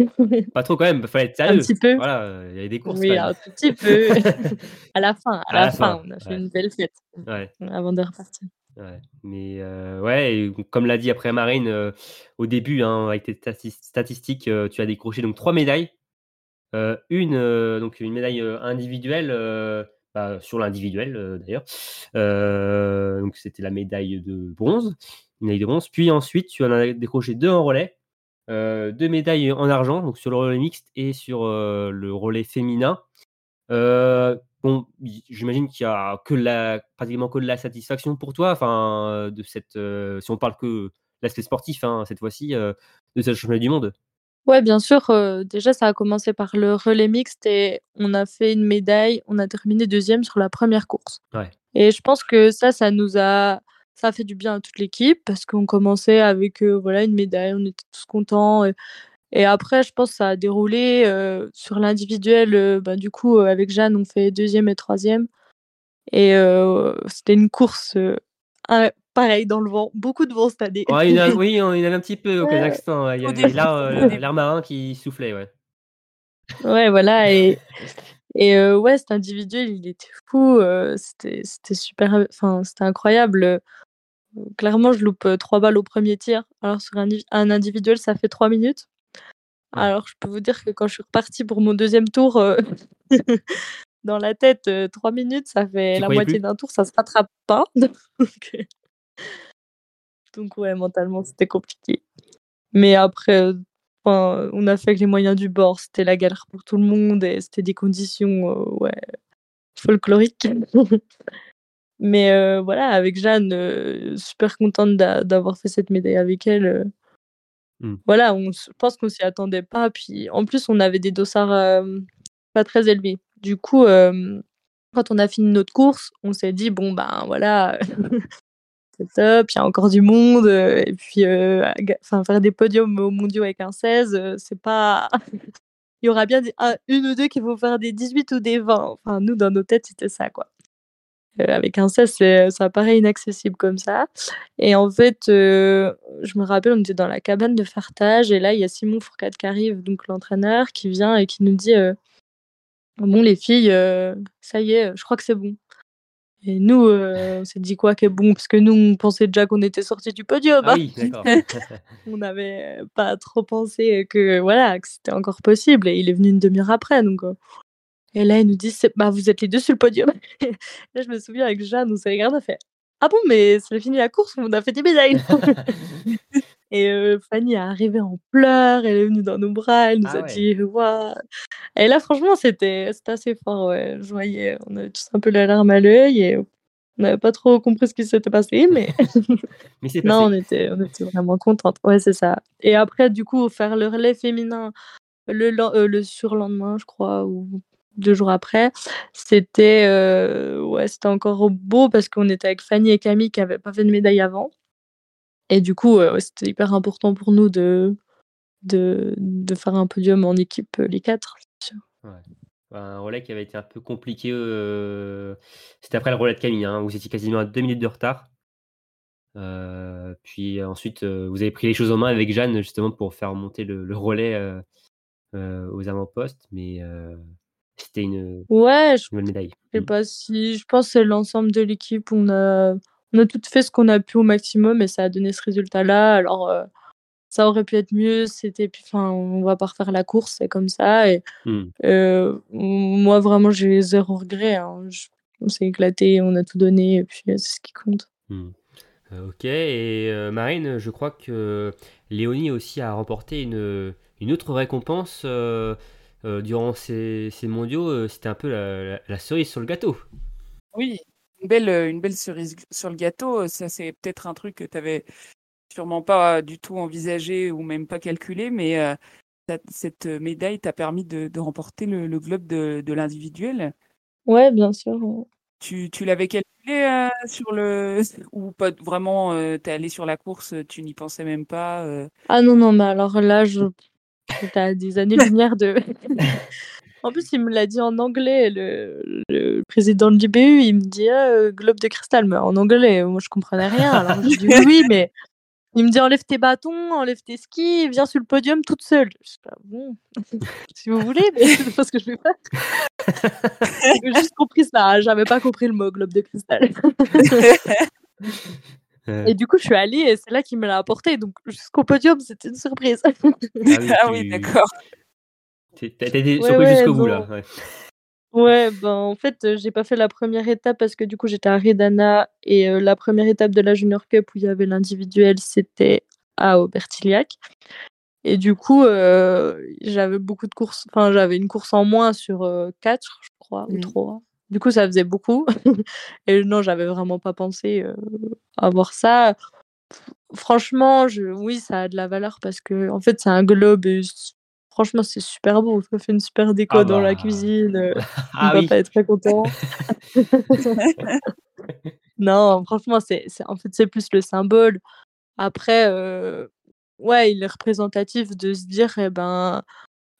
Speaker 1: pas trop quand même. Fallait être
Speaker 2: un
Speaker 1: sérieux.
Speaker 2: petit peu.
Speaker 1: Voilà, il y avait des courses.
Speaker 2: Oui, un tout petit peu. à la fin, à,
Speaker 1: À
Speaker 2: la,
Speaker 1: la
Speaker 2: fin, on a fait
Speaker 1: ouais.
Speaker 2: une belle fête
Speaker 1: Ouais.
Speaker 2: avant de repartir.
Speaker 1: Mais euh, ouais, comme l'a dit après Marine, euh, au début, hein, avec tes stati- statistiques, euh, tu as décroché donc trois médailles. Une, donc une médaille individuelle, bah, sur l'individuel d'ailleurs. Donc c'était la médaille de bronze, médaille de bronze. Puis ensuite, tu en as décroché deux en relais, deux médailles en argent, donc sur le relais mixte et sur le relais féminin. Bon, j'imagine qu'il y a que la, pratiquement que de la satisfaction pour toi, enfin, euh, de cette, euh, si on parle que l'aspect sportif, hein, cette fois-ci, euh, de ce championnat du monde.
Speaker 2: Ouais, bien sûr. euh, déjà, ça a commencé par le relais mixte et on a fait une médaille. On a terminé deuxième sur la première course.
Speaker 1: Ouais.
Speaker 2: Et je pense que ça, ça nous a, ça a fait du bien à toute l'équipe parce qu'on commençait avec voilà une médaille, on était tous contents. Et, et après, je pense que ça a déroulé euh, sur l'individuel. euh, ben, du coup, euh, avec Jeanne, on fait deuxième et troisième. Et euh, c'était une course pareil dans le vent, beaucoup de vent cette année.
Speaker 1: Ouais, il y en a- *laughs* oui, il y avait un petit peu au. Kazakhstan. ouais, Il y avait *laughs* l'air, marin qui soufflait, ouais.
Speaker 2: Ouais, voilà. *laughs* Et, et ouais, cet individuel, il était fou. c'était, c'était super. Enfin, c'était incroyable. Clairement, je loupe trois balles au premier tir. Alors, sur un individuel, ça fait trois minutes. Alors, je peux vous dire que quand je suis repartie pour mon deuxième tour, euh, *laughs* dans la tête, euh, trois minutes, ça fait la moitié d'un tour, ça se rattrape pas. *laughs* Donc, euh, donc ouais, mentalement, c'était compliqué. Mais après, enfin, on a fait avec les moyens du bord. C'était la galère pour tout le monde et c'était des conditions euh, ouais, folkloriques. *laughs* Mais euh, voilà, avec Jeanne, euh, super contente d'a- d'avoir fait cette médaille avec elle. Euh.
Speaker 1: Mm.
Speaker 2: Voilà, on, je pense qu'on s'y attendait pas. Puis en plus, on avait des dossards pas très élevés. Du coup, quand on a fini notre course, on s'est dit, bon, ben voilà, *laughs* c'est top, il y a encore du monde. euh, et puis, euh, faire des podiums au mondiaux avec un 16, euh, c'est pas. *laughs* Il y aura bien une ou deux qui vont faire des 18 ou des 20. Enfin, nous, dans nos têtes, c'était ça, quoi. Euh, avec un 16, c'est- ça paraît inaccessible comme ça. Et en fait, euh, je me rappelle, on était dans la cabane de fartage, et là, il y a Simon Fourcade qui arrive, donc l'entraîneur, qui vient et qui nous dit euh, Bon, les filles, euh, ça y est, je crois que c'est bon. Et nous, euh, on s'est dit quoi qu'est bon Parce que nous, on pensait déjà qu'on était sortis du podium.
Speaker 1: Ah
Speaker 2: hein.
Speaker 1: oui, *laughs*
Speaker 2: on n'avait pas trop pensé que voilà que c'était encore possible. Et il est venu une demi-heure après. Donc, euh, et là, il nous dit bah, Vous êtes les deux sur le podium. *laughs* là, je me souviens avec Jeanne, on s'est regardé, on a fait Ah bon, mais c'est fini la course, on a fait des médailles. *laughs* *laughs* Et euh, Fanny est arrivée en pleurs, elle est venue dans nos bras, elle nous
Speaker 1: Ah
Speaker 2: a
Speaker 1: ouais.
Speaker 2: dit Waouh. Et là, franchement, c'était assez fort. Ouais. Je voyais, on avait tous un peu la larme à l'œil et on n'avait pas trop compris ce qui s'était passé, mais non, on était, on était vraiment contente. Ouais, c'est ça. Et après, du coup, faire le relais féminin le, euh, le surlendemain, je crois, ou deux jours après, c'était euh, ouais, c'était encore beau parce qu'on était avec Fanny et Camille qui n'avaient pas fait de médaille avant. Et du coup, euh, c'était hyper important pour nous de, de, de faire un podium en équipe, euh, les quatre. sûr.
Speaker 1: Un relais qui avait été un peu compliqué. C'était après le relais de Camille, hein, vous étiez quasiment à deux minutes de retard. Puis ensuite, vous avez pris les choses en main avec Jeanne justement pour faire monter le, le relais aux avant-postes, mais c'était une,
Speaker 2: Ouais, je
Speaker 1: une bonne médaille.
Speaker 2: sais
Speaker 1: Mm.
Speaker 2: pas si. Je pense que c'est l'ensemble de l'équipe. On a, on a tout fait ce qu'on a pu au maximum et ça a donné ce résultat-là. Alors, euh, ça aurait pu être mieux. C'était. puis, Enfin, on va pas refaire la course, c'est comme ça. Et
Speaker 1: Mm.
Speaker 2: euh, moi, vraiment, j'ai zéro regret. hein. Je- On s'est éclaté, on a tout donné et puis euh, c'est ce qui compte.
Speaker 1: Mm. Ok, et euh, Marine, je crois que Léonie aussi a remporté une, une autre récompense euh, durant ces, ces mondiaux. euh, C'était un peu la, la- la cerise sur le gâteau.
Speaker 3: Oui, une belle, euh, une belle cerise sur le gâteau. Ça, c'est peut-être un truc que tu avais sûrement pas du tout envisagé ou même pas calculé, mais euh, cette médaille t'a permis de, de remporter le, le globe de, de l'individuel.
Speaker 2: Ouais, bien sûr.
Speaker 3: Tu, tu l'avais calculé euh, sur le *laughs* ou pas vraiment euh, t'es allé sur la course, tu n'y pensais même pas. euh?
Speaker 2: Ah non, non, mais alors là, je... à des *laughs* années-lumière de. *laughs* En plus, il me l'a dit en anglais, le, le président de l'IBU, il me dit ah, euh, globe de cristal, mais en anglais, moi je comprenais rien. Alors je dis oui, oui, mais il me dit enlève tes bâtons, enlève tes skis, viens sur le podium toute seule. Je dis ah, bon, *laughs* si vous voulez, mais c'est pas ce que je vais faire. J'ai juste compris ça, j'avais pas compris le mot globe de cristal. Et du coup, je suis allée et c'est là qu'il me l'a apporté. Donc, jusqu'au podium, c'était une surprise.
Speaker 1: ah oui, *laughs*
Speaker 3: ah d'accord.
Speaker 1: T'as été
Speaker 2: ouais, ouais,
Speaker 1: jusqu'au bout, là. Ouais.
Speaker 2: ben en fait, euh, j'ai pas fait la première étape parce que du coup, j'étais à Redana et euh, la première étape de la Junior Cup où il y avait l'individuel, c'était à Aubertillac. Et du coup, euh, j'avais beaucoup de courses, enfin, j'avais une course en moins sur euh, 4, je crois, ou
Speaker 3: mmh.
Speaker 2: 3. Du coup, ça faisait beaucoup. *laughs* et non, j'avais vraiment pas pensé euh, avoir ça. Franchement, je... oui, ça a de la valeur parce que en fait, c'est un globe. et Franchement, c'est super beau. Ça fait une super déco
Speaker 1: Ah
Speaker 2: dans la
Speaker 1: bah.
Speaker 2: cuisine. *laughs* euh,
Speaker 1: Ah
Speaker 2: mon
Speaker 1: oui.
Speaker 2: papa est très content. *laughs* non, franchement, c'est, c'est- en fait, c'est plus le symbole. Après, euh, ouais, il est représentatif de se dire, eh ben,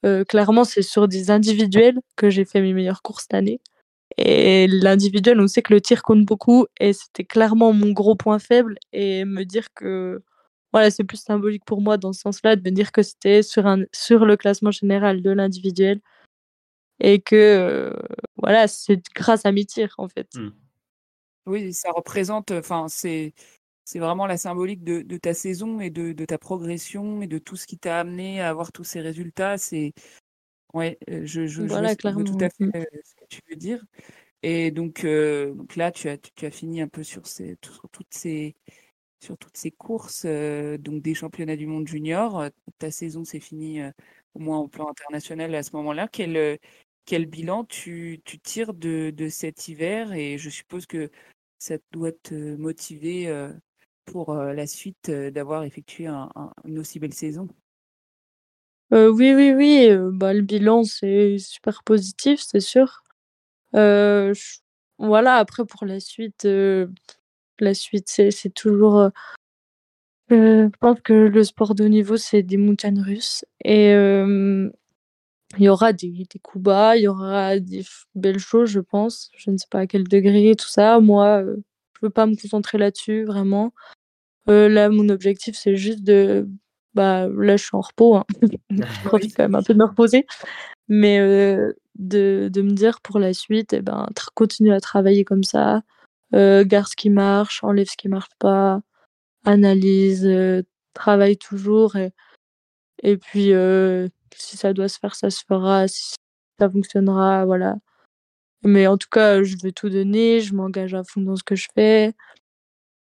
Speaker 2: euh, clairement, c'est sur des individuels que j'ai fait mes meilleures courses cette année. Et l'individuel, on sait que le tir compte beaucoup et c'était clairement mon gros point faible. Et me dire que, voilà, c'est plus symbolique pour moi dans ce sens-là de me dire que c'était sur, un, sur le classement général de l'individuel et que, euh, voilà, c'est grâce à mes tirs, en fait.
Speaker 1: Mm.
Speaker 3: Oui, ça représente, enfin, c'est c'est vraiment la symbolique de, de ta saison et de, de ta progression et de tout ce qui t'a amené à avoir tous ces résultats. C'est ouais, je, je,
Speaker 2: Voilà,
Speaker 3: vois, ce- je vois tout à fait euh, ce que tu veux dire. Et donc, euh, donc là, tu as, tu, tu as fini un peu sur, ces, sur toutes ces sur toutes ces courses, euh, donc des championnats du monde junior. Ta saison s'est finie au moins au plan international à ce moment-là. Quel, quel bilan tu, tu tires de, de cet hiver et je suppose que ça doit te motiver pour la suite d'avoir effectué un- un- une aussi belle saison?
Speaker 2: Euh, oui, oui, oui, euh, bah, le bilan, c'est super positif, c'est sûr. Euh, voilà, après, pour la suite, la suite, c'est toujours. je pense que le sport de haut niveau, c'est des montagnes russes. Et il y aura des, coups bas, il y aura des belles choses, je pense. Je ne sais pas à quel degré, tout ça. Moi, euh, je veux pas me concentrer là-dessus, vraiment. Là, mon objectif, c'est juste de. Bah, là, je suis en repos. hein. *laughs* *laughs* je profite quand même un peu de me reposer. Mais euh, de, de me dire pour la suite, eh ben, continue à travailler comme ça. Euh, garde ce qui marche, enlève ce qui marche pas. Analyse, euh, travaille toujours. Et, et puis, si ça doit se faire, ça se fera. Si ça fonctionnera, voilà. Mais en tout cas, je veux tout donner. Je m'engage à fond dans ce que je fais.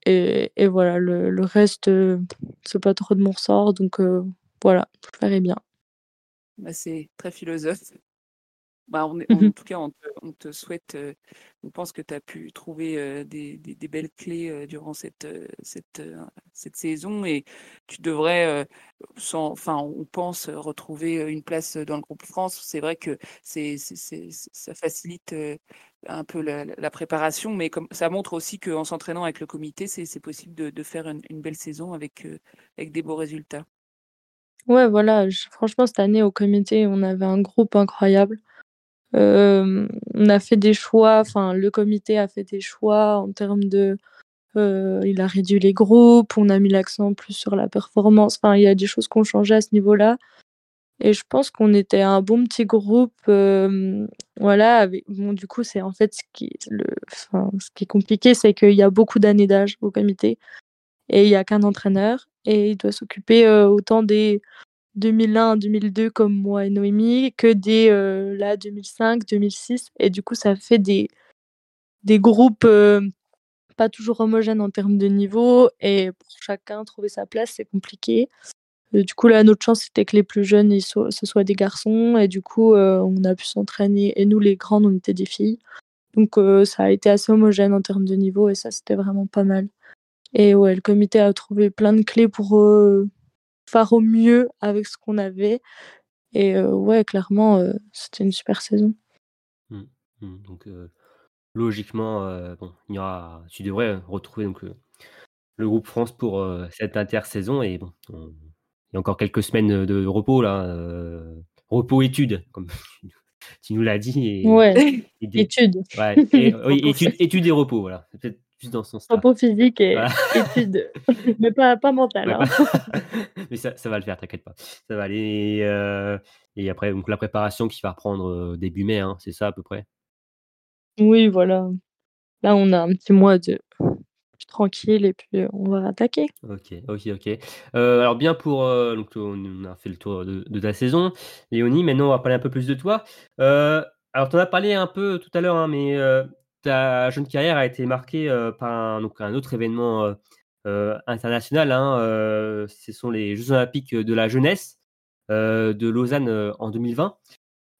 Speaker 2: Et, et voilà, le, le reste, euh, c'est pas trop de mon ressort. Donc euh, voilà, je ferai bien.
Speaker 3: Bah, c'est très philosophe. Bah, on est- en
Speaker 2: Mhm.
Speaker 3: tout cas, on te, on te souhaite, euh, on pense que tu as pu trouver euh, des, des- des belles clés euh, durant cette, cette, cette saison et tu devrais, sans, enfin, on pense retrouver une place dans le groupe France. C'est vrai que c'est, ça facilite un peu la, préparation, mais comme, ça montre aussi qu'en s'entraînant avec le comité, c'est, possible de, faire une, belle saison avec, euh, avec des beaux résultats.
Speaker 2: Ouais, voilà, franchement, cette année au comité, on avait un groupe incroyable. Euh, on a fait des choix, enfin le comité a fait des choix en termes de, euh, il a réduit les groupes, on a mis l'accent plus sur la performance. Enfin, il y a des choses qui ont changé à ce niveau-là. Et je pense qu'on était un bon petit groupe, voilà. Du coup, c'est en fait ce qui, le, ce qui est compliqué, c'est qu'il y a beaucoup d'années d'âge au comité et il y a qu'un entraîneur et il doit s'occuper autant des 2001, 2002 comme moi et Noémie que des là 2005, 2006 et du coup ça fait des des groupes pas toujours homogènes en termes de niveau et pour chacun trouver sa place c'est compliqué. Du coup là notre chance c'était que les plus jeunes ce soient des garçons et du coup euh, on a pu s'entraîner et nous les grandes on était des filles. Donc euh, ça a été assez homogène en termes de niveau et ça c'était vraiment pas mal. Et ouais, le comité a trouvé plein de clés pour euh, faire au mieux avec ce qu'on avait. Et ouais, clairement, c'était une super saison.
Speaker 1: Mmh. Mmh. Donc, logiquement, bon, il y aura, tu devrais retrouver donc, le, groupe France pour cette intersaison. Et bon, y a encore quelques semaines de repos là. euh, repos-études, comme *laughs* tu nous l'as dit. Et,
Speaker 2: Ouais, *laughs*
Speaker 1: et des-
Speaker 2: études.
Speaker 1: ouais, et- oui, études, études et repos, voilà. C'est peut-être plus dans ce sens-là.
Speaker 2: Repos physique et
Speaker 1: Voilà. *laughs*
Speaker 2: études. Mais pas, pas mental.
Speaker 1: Ouais,
Speaker 2: hein.
Speaker 1: Mais ça, ça va le faire, t'inquiète pas. Ça va aller. Et, euh, et après, donc, la préparation qui va reprendre euh, début mai, hein, c'est ça à peu près?
Speaker 2: Oui, voilà. Là, on a un petit mois de tranquille et puis on va rattaquer.
Speaker 1: Ok, ok, ok. Alors bien pour... donc on a fait le tour de, ta saison. Léonie, maintenant on va parler un peu plus de toi. Alors tu en as parlé un peu tout à l'heure, hein, mais ta jeune carrière a été marquée par un, donc, un autre événement international. hein, ce sont les Jeux Olympiques de la jeunesse de Lausanne en 2020.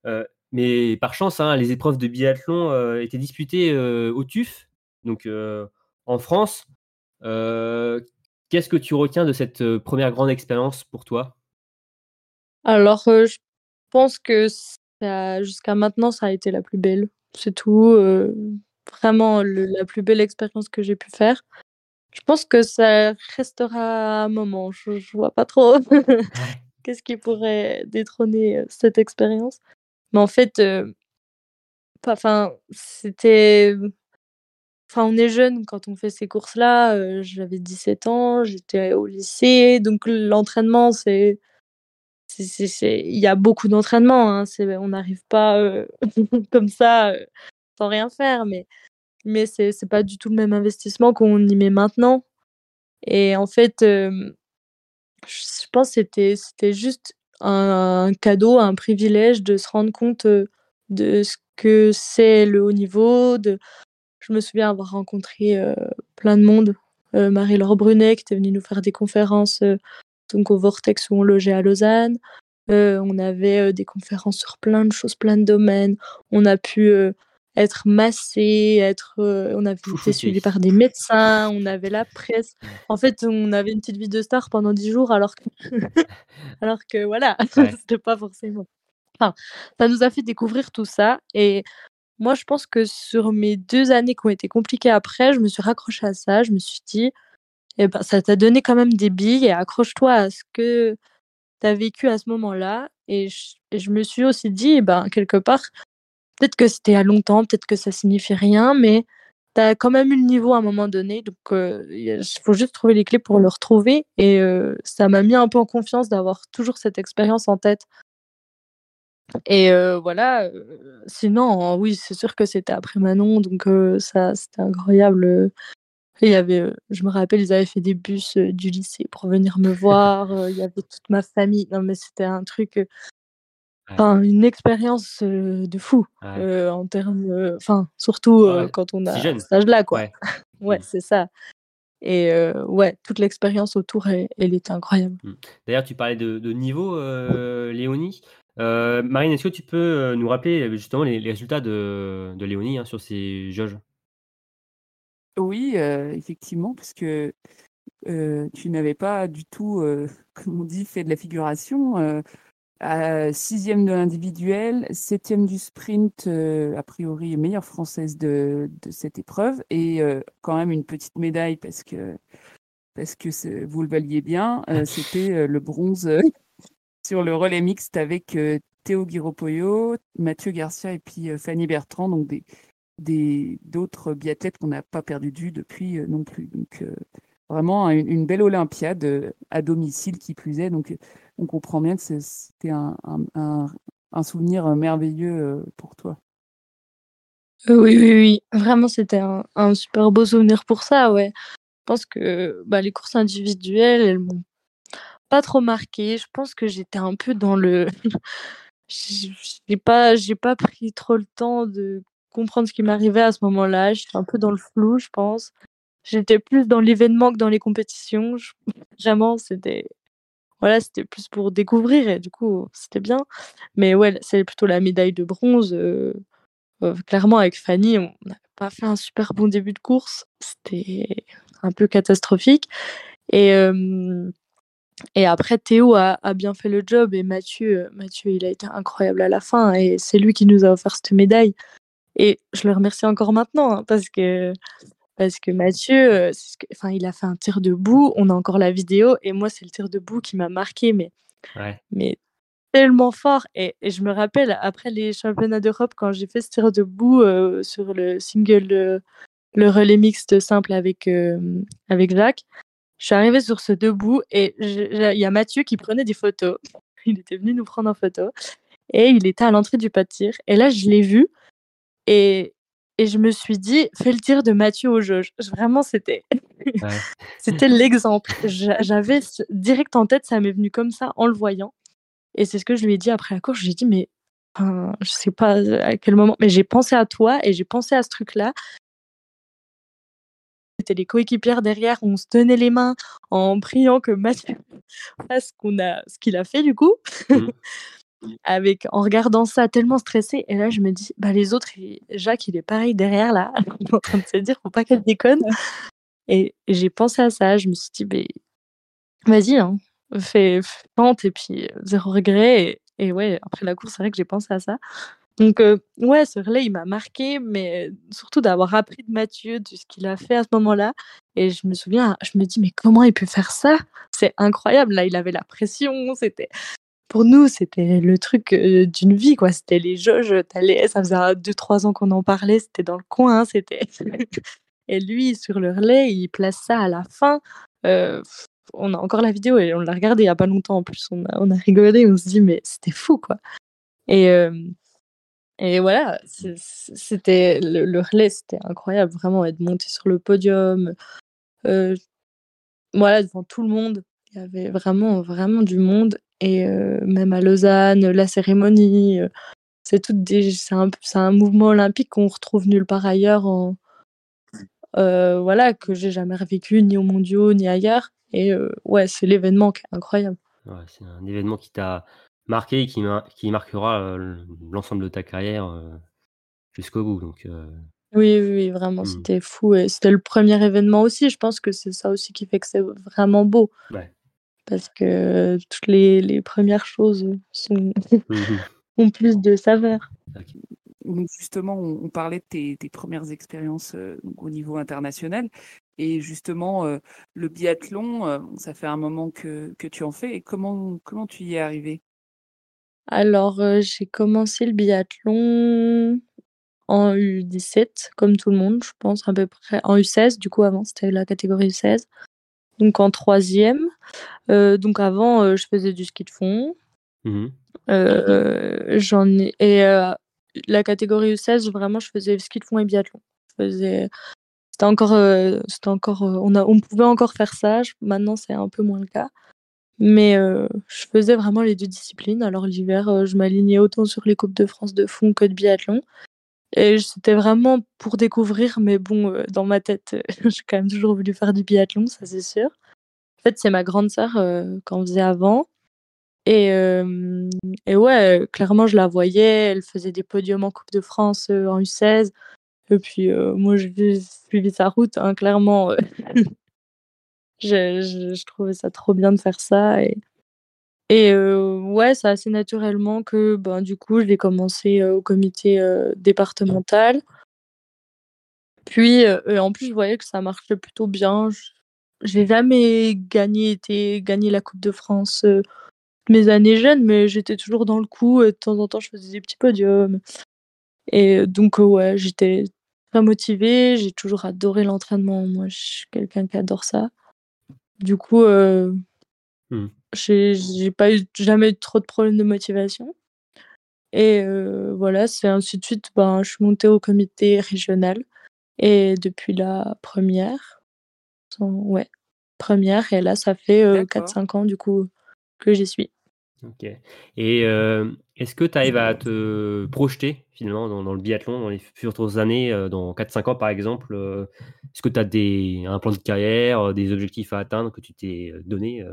Speaker 1: Euh, mais par chance, hein, les épreuves de biathlon étaient disputées au TUF, donc en France. Euh, Qu'est-ce que tu retiens de cette euh, première grande expérience pour toi?
Speaker 2: Alors, euh, je pense que jusqu'à maintenant, ça a été la plus belle. C'est tout. vraiment la plus belle expérience que j'ai pu faire. Je pense que ça restera un moment. Je, je vois pas trop *laughs* qu'est-ce qui pourrait détrôner cette expérience. Mais en fait, c'était. Enfin, on est jeune quand on fait ces courses-là. euh, J'avais 17 ans, j'étais au lycée. Donc, l'entraînement, c'est. Il y a beaucoup d'entraînement. Hein. On n'arrive pas euh, *laughs* comme ça euh, sans rien faire. Mais, mais c'est pas du tout le même investissement qu'on y met maintenant. Et en fait, je pense que c'était juste un, un cadeau, un privilège de se rendre compte de ce que c'est le haut niveau. De... Je me souviens avoir rencontré euh, plein de monde. Euh, Marie-Laure Brunet qui était venue nous faire des conférences euh, donc au Vortex où on logeait à Lausanne. On avait des conférences sur plein de choses, plein de domaines. On a pu être massé, être, euh, on avait été suivi par des médecins, on avait la presse. En fait, on avait une petite vie de star pendant dix jours, alors que, *laughs* alors que voilà, *laughs*
Speaker 1: Ouais.
Speaker 2: c'était pas forcément. Enfin, ça nous a fait découvrir tout ça. Et moi, je pense que sur mes deux années qui ont été compliquées après, je me suis raccrochée à ça. Je me suis dit, eh ben, ça t'a donné quand même des billes et accroche-toi à ce que tu as vécu à ce moment-là. Et je, me suis aussi dit, eh ben, quelque part, peut-être que c'était à longtemps, peut-être que ça signifie rien, mais tu as quand même eu le niveau à un moment donné. Donc, euh, il faut juste trouver les clés pour le retrouver. Et euh, ça m'a mis un peu en confiance d'avoir toujours cette expérience en tête. Et euh, voilà, sinon, oui, c'est sûr que c'était après Manon, donc euh, ça, c'était incroyable. Il y avait, je me rappelle, ils avaient fait des bus du lycée pour venir me voir. Il y avait toute ma famille. Non, mais c'était un truc,
Speaker 1: Ouais.
Speaker 2: enfin, une expérience de fou
Speaker 1: Ouais.
Speaker 2: euh, en termes, enfin, surtout
Speaker 1: Ouais,
Speaker 2: quand on a
Speaker 1: jeune.
Speaker 2: cet âge-là, quoi.
Speaker 1: Ouais. *laughs*
Speaker 2: Ouais,
Speaker 1: Mm.
Speaker 2: c'est ça. Et euh, ouais, toute l'expérience autour, elle, elle était incroyable.
Speaker 1: D'ailleurs, tu parlais de, de niveau, euh, Léonie. Euh, Marine, est-ce que tu peux euh, nous rappeler euh, justement les, les résultats de, de Léonie hein, sur ces jauges?
Speaker 3: Oui, euh, effectivement, parce que euh, tu n'avais pas du tout, *laughs* comme on dit, fait de la figuration. à sixième de l'individuel, septième du sprint, a priori meilleure française de, de cette épreuve, et quand même une petite médaille parce que parce que vous le valiez bien. *laughs* C'était le bronze sur le relais mixte avec euh, Théo Guiropoyo, Mathieu Garcia et puis Fanny Bertrand, donc des d'autres biathlètes qu'on n'a pas perdu vue depuis non plus. Donc vraiment une, belle Olympiade à domicile qui plus est. Donc on comprend bien que c'était un, un, souvenir merveilleux pour toi.
Speaker 2: oui, oui, oui. Vraiment, c'était un, un, super beau souvenir pour ça, ouais. Je pense que bah, les courses individuelles, elles m'ont pas trop marqué. Je pense que j'étais un peu dans le. *laughs* j'ai pas, pas pris trop le temps de comprendre ce qui m'arrivait à ce moment-là. J'étais un peu dans le flou, je pense. J'étais plus dans l'événement que dans les compétitions. *laughs* Vraiment, c'était voilà, c'était plus pour découvrir et du coup, c'était bien. Mais ouais, c'est plutôt la médaille de bronze. Euh, euh, clairement, avec Fanny, on n'a pas fait un super bon début de course. C'était un peu catastrophique. Et, et après, Théo a, a, bien fait le job et Mathieu, Mathieu, il a été incroyable à la fin et c'est lui qui nous a offert cette médaille. Et je le remercie encore maintenant hein, parce que parce que Mathieu, enfin, il a fait un tir debout. On a encore la vidéo et moi, c'est le tir debout qui m'a marqué, mais mais tellement fort. Et, et, je me rappelle après les championnats d'Europe quand j'ai fait ce tir debout sur le single, le relais mixte simple avec avec Jacques. Je suis arrivée sur ce debout et il y a Mathieu qui prenait des photos. *laughs* Il était venu nous prendre en photo et il était à l'entrée du pas de tir. Et là, je l'ai vu et, et je me suis dit, fais le tir de Mathieu au jeu. Vraiment, c'était *laughs* c'était l'exemple. J'avais direct en tête, ça m'est venu comme ça en le voyant. Et c'est ce que je lui ai dit après la course. J'ai dit, mais je sais pas à quel moment, mais j'ai pensé à toi et j'ai pensé à ce truc-là c'était les coéquipières derrière, on se tenait les mains en priant que Mathieu *laughs* fasse qu'on a, ce qu'il a fait du coup. Mmh. *laughs* Avec, en regardant ça tellement stressé. Et là, je me dis, bah, les autres, Jacques, il est pareil derrière là, *laughs* en train de se dire, faut pas qu'elle déconne. Et, j'ai pensé à ça. Je me suis dit, vas-y, hein, fais, tente et puis euh, zéro regret. Et, et ouais, après la course, c'est vrai que j'ai pensé à ça. Donc, euh, ouais, ce relais, il m'a marqué, mais surtout d'avoir appris de Mathieu, de ce qu'il a fait à ce moment-là. Et je me souviens, je me dis, mais comment il peut faire ça? C'est incroyable. Là, il avait la pression. C'était pour nous, c'était le truc euh, d'une vie, quoi. C'était les jauges. Ça faisait deux, trois ans qu'on en parlait. C'était dans le coin. C'était. *laughs* et lui, sur le relais, il place ça à la fin. Euh, on a encore la vidéo et on l'a regardé il y a pas longtemps en plus. On a, on a rigolé. On se dit, mais c'était fou, quoi. Et et voilà, c'était le, relais, c'était incroyable, vraiment, être monté sur le podium. Euh, voilà, devant tout le monde. Il y avait vraiment, vraiment du monde. Et euh, même à Lausanne, la cérémonie, euh, c'est un, mouvement olympique qu'on retrouve nulle part ailleurs. Voilà, que j'ai jamais vécu ni aux mondiaux ni ailleurs. Et ouais, c'est l'événement qui est incroyable.
Speaker 1: C'est un événement qui t'a marqué et qui, qui marquera l'ensemble de ta carrière jusqu'au bout. Donc,
Speaker 2: oui, oui, vraiment, mmh. c'était fou. Et c'était le premier événement aussi. Je pense que c'est ça aussi qui fait que c'est vraiment beau. Parce que toutes les, les premières choses sont... Mmh *laughs* ont plus de saveur.
Speaker 3: Donc justement, on, parlait de tes, tes premières expériences au niveau international. Et justement, le biathlon, ça fait un moment que, que, tu en fais. Et comment, comment tu y es arrivé
Speaker 2: alors, j'ai commencé le biathlon en U17, comme tout le monde, je pense, à peu près. En U16, du coup, avant, c'était la catégorie U16. Donc, en troisième. donc, avant, je faisais du ski de fond. Mmh j'en ai. Et la catégorie U16, vraiment, je faisais ski de fond et biathlon. Je faisais. C'était encore. c'était encore on, a, on pouvait encore faire ça. Maintenant, c'est un peu moins le cas. Mais euh, je faisais vraiment les deux disciplines. Alors l'hiver, euh, je m'alignais autant sur les Coupes de France de fond que de biathlon. Et c'était vraiment pour découvrir, mais bon, euh, dans ma tête, *laughs* j'ai quand même toujours voulu faire du biathlon, ça c'est sûr. En fait, c'est ma grande sœur qu'on faisait avant. Et, ouais, clairement, je la voyais. Elle faisait des podiums en Coupe de France en U16. Et puis, moi, j'ai suivi sa route, hein, clairement. *laughs* Je, je, trouvais ça trop bien de faire ça. Et, et euh, ouais, c'est assez naturellement que ben, du coup, je l'ai commencé euh, au comité euh, départemental. Puis, en plus, je voyais que ça marchait plutôt bien. J'ai jamais gagné, été, gagné la Coupe de France mes années jeunes, mais j'étais toujours dans le coup. De temps en temps, je faisais des petits podiums. Et donc, ouais, j'étais très motivée. J'ai toujours adoré l'entraînement. Moi, je suis quelqu'un qui adore ça. Du coup,
Speaker 1: Mmh.
Speaker 2: j'ai pas eu, jamais eu trop de problèmes de motivation. Et voilà, c'est ainsi de suite, ben, je suis montée au comité régional. Et depuis la première, ouais, première, et là, ça fait 4-5 ans du coup que j'y suis.
Speaker 1: Ok. Et est-ce que tu arrives à te projeter finalement dans, le biathlon dans les futures années, dans 4-5 ans par exemple Est-ce que tu as des, un plan de carrière, des objectifs à atteindre que tu t'es donné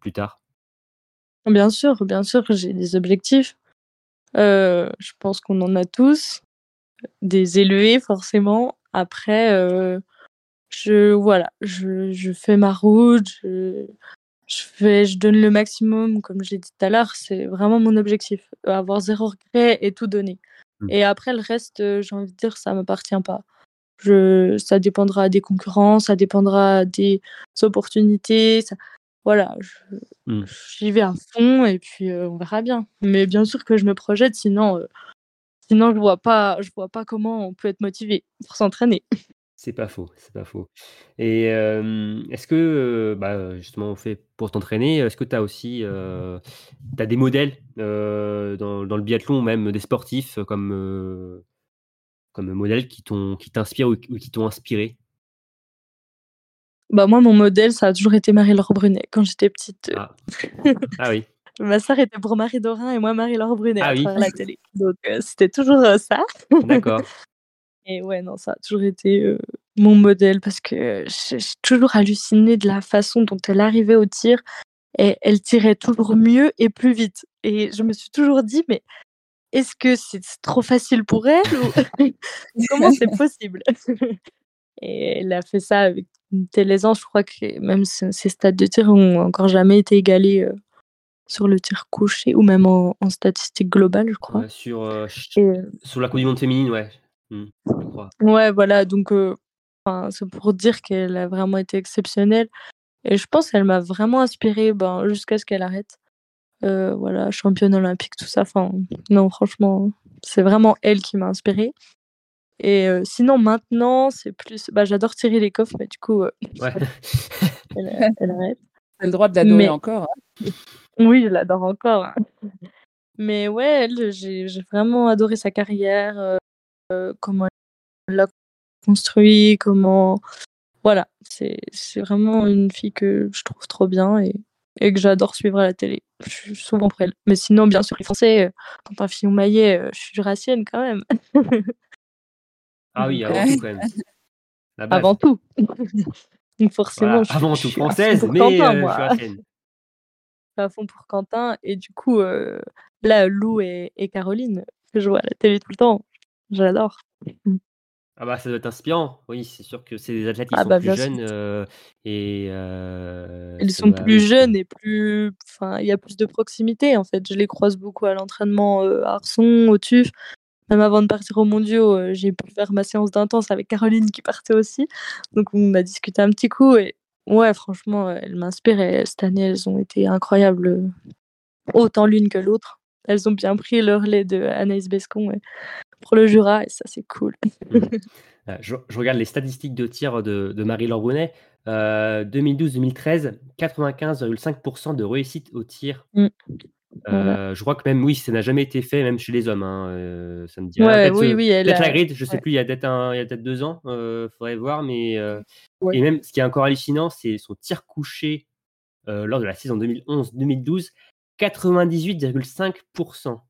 Speaker 1: plus tard?
Speaker 2: Bien sûr, bien sûr, j'ai des objectifs. je pense qu'on en a tous, des élevés forcément. Après, je voilà, je, je, fais ma route, je, je, fais, je donne le maximum, comme je l'ai dit tout à l'heure, c'est vraiment mon objectif, avoir zéro regret et tout donner.
Speaker 1: Mmh.
Speaker 2: Et après, le reste, j'ai envie de dire, ça m'appartient pas. Je, ça dépendra des concurrents, ça dépendra des opportunités. Ça, voilà,
Speaker 1: Mmh.
Speaker 2: j'y vais à fond et puis on verra bien. Mais bien sûr que je me projette, sinon, sinon je vois pas, je vois pas comment on peut être motivé pour s'entraîner. *laughs*
Speaker 1: C'est pas faux, c'est pas faux. Et est-ce que, bah, justement, on fait pour t'entraîner, est-ce que tu as aussi des modèles dans, dans, le biathlon, même des sportifs comme, comme modèles qui t'inspirent ou, qui t'ont inspiré?
Speaker 2: Bah moi, mon modèle, ça a toujours été Marie-Laure Brunet quand j'étais petite.
Speaker 1: Ah, *laughs* ah oui.
Speaker 2: Ma sœur était pour Marie Dorin et moi Marie-Laure Brunet
Speaker 1: ah oui.
Speaker 2: travers la télé. Donc c'était toujours ça.
Speaker 1: D'accord.
Speaker 2: Et ouais, non, ça a toujours été mon modèle parce que j'ai toujours halluciné de la façon dont elle arrivait au tir et elle tirait toujours mieux et plus vite. Et je me suis toujours dit, mais est-ce que c'est trop facile pour elle ou *laughs* comment c'est possible? *laughs* Et elle a fait ça avec une telle aisance, je crois que même ses stades de tir ont encore jamais été égalés sur le tir couché ou même en, en statistique globale, je crois.
Speaker 1: Sur, euh,
Speaker 2: Et,
Speaker 1: sur la Coupe du Monde féminine, ouais. Mmh, je crois.
Speaker 2: Ouais, voilà, donc c'est pour dire qu'elle a vraiment été exceptionnelle. Et je pense qu'elle m'a vraiment inspirée ben, jusqu'à ce qu'elle arrête. Euh, voilà, championne olympique, tout ça. Enfin, non, franchement, c'est vraiment elle qui m'a inspirée. Et sinon, maintenant, c'est plus. Bah, j'adore tirer les coffres, mais du coup,
Speaker 1: Ouais. *laughs*
Speaker 2: elle, *laughs* elle arrête.
Speaker 3: T'as le droit de l'adorer
Speaker 2: Mais-
Speaker 3: encore. hein. *laughs*
Speaker 2: Oui, je l'adore encore. hein. Mais ouais, elle, j'ai vraiment adoré sa carrière, euh, euh, comment elle l'a construit, comment. Voilà, c'est c'est vraiment une fille que je trouve trop bien et, et que j'adore suivre à la télé. Je suis souvent elle. Mais sinon, bien sûr, les Français, euh, Quentin Fillon-Maillet, euh, je suis jurassienne quand même. *laughs*
Speaker 1: Ah oui, avant
Speaker 2: euh,
Speaker 1: tout, quand même.
Speaker 2: Avant tout. Donc forcément,
Speaker 1: Voilà,
Speaker 2: je,
Speaker 1: avant
Speaker 2: je
Speaker 1: tout
Speaker 2: suis
Speaker 1: française, mais
Speaker 2: Quentin,
Speaker 1: euh,
Speaker 2: moi.
Speaker 1: jurassienne.
Speaker 2: à fond pour Quentin. Et du coup, euh, là, Lou et, et Caroline, que je vois à la télé tout le temps, j'adore.
Speaker 1: Ah bah ça doit être inspirant. Oui, c'est sûr que c'est des athlètes qui
Speaker 2: Ah
Speaker 1: sont
Speaker 2: bah,
Speaker 1: plus jeunes euh, et euh,
Speaker 2: Ils sont plus jeunes et plus. Enfin, il y a plus de proximité en fait. Je les croise beaucoup à l'entraînement euh, à Arson, au TUF. Même avant de partir aux mondiaux, j'ai pu faire ma séance d'intense avec Caroline qui partait aussi. Donc on a discuté un petit coup et ouais, franchement, elles m'inspirent. Et cette année, elles ont été incroyables, autant l'une que l'autre. Elles ont bien pris le relais de Anaïs Bescon ouais, pour le Jura et ça, c'est cool. *laughs*
Speaker 1: Euh, Je, je regarde les statistiques de tir de, Brunet. Euh, 2012-2013, 95,5% de réussite au tir.
Speaker 2: Mm.
Speaker 1: Euh. Je crois que même, oui, ça n'a jamais été fait, même chez les hommes. hein, euh, ça me dit.
Speaker 2: Ouais, oui, oui,
Speaker 1: peut-être
Speaker 2: a-
Speaker 1: la grid, je sais
Speaker 2: ouais.
Speaker 1: plus, il y a peut-être il deux ans, euh, faudrait voir. Mais. Et même, ce qui est encore hallucinant, c'est son tir couché lors de la saison 2011-2012, 98,5%.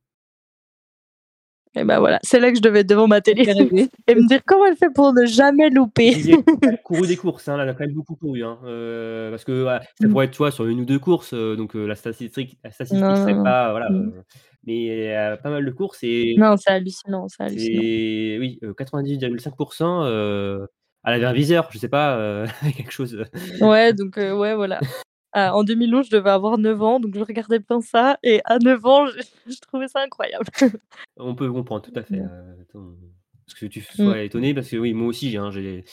Speaker 2: Et ben voilà, c'est là que je devais être devant ma télé et *laughs* me dire comment elle fait pour ne jamais louper.
Speaker 1: Y a *laughs* couru des courses, hein, là, elle a quand même beaucoup couru. Hein, euh, parce que voilà, ça
Speaker 2: Mm.
Speaker 1: pourrait être toi sur une ou deux courses, euh, donc euh, la statistique, la statistique
Speaker 2: Non,
Speaker 1: serait pas. Voilà,
Speaker 2: Mm.
Speaker 1: euh, mais euh, pas mal de courses et
Speaker 2: Non, c'est hallucinant, c'est
Speaker 1: oui, euh, 98,5%. Euh, elle avait un viseur, je sais pas, euh, *laughs* quelque chose.
Speaker 2: Ouais, donc euh, ouais, voilà. Ah, en 2011, je devais avoir 9 ans, donc je regardais bien ça. Et à 9 ans, je, *laughs* je trouvais ça incroyable. *laughs*
Speaker 1: On peut comprendre tout à fait.
Speaker 2: Ouais.
Speaker 1: euh, parce que tu sois étonné, parce que oui, moi aussi, j'ai, hein, j'ai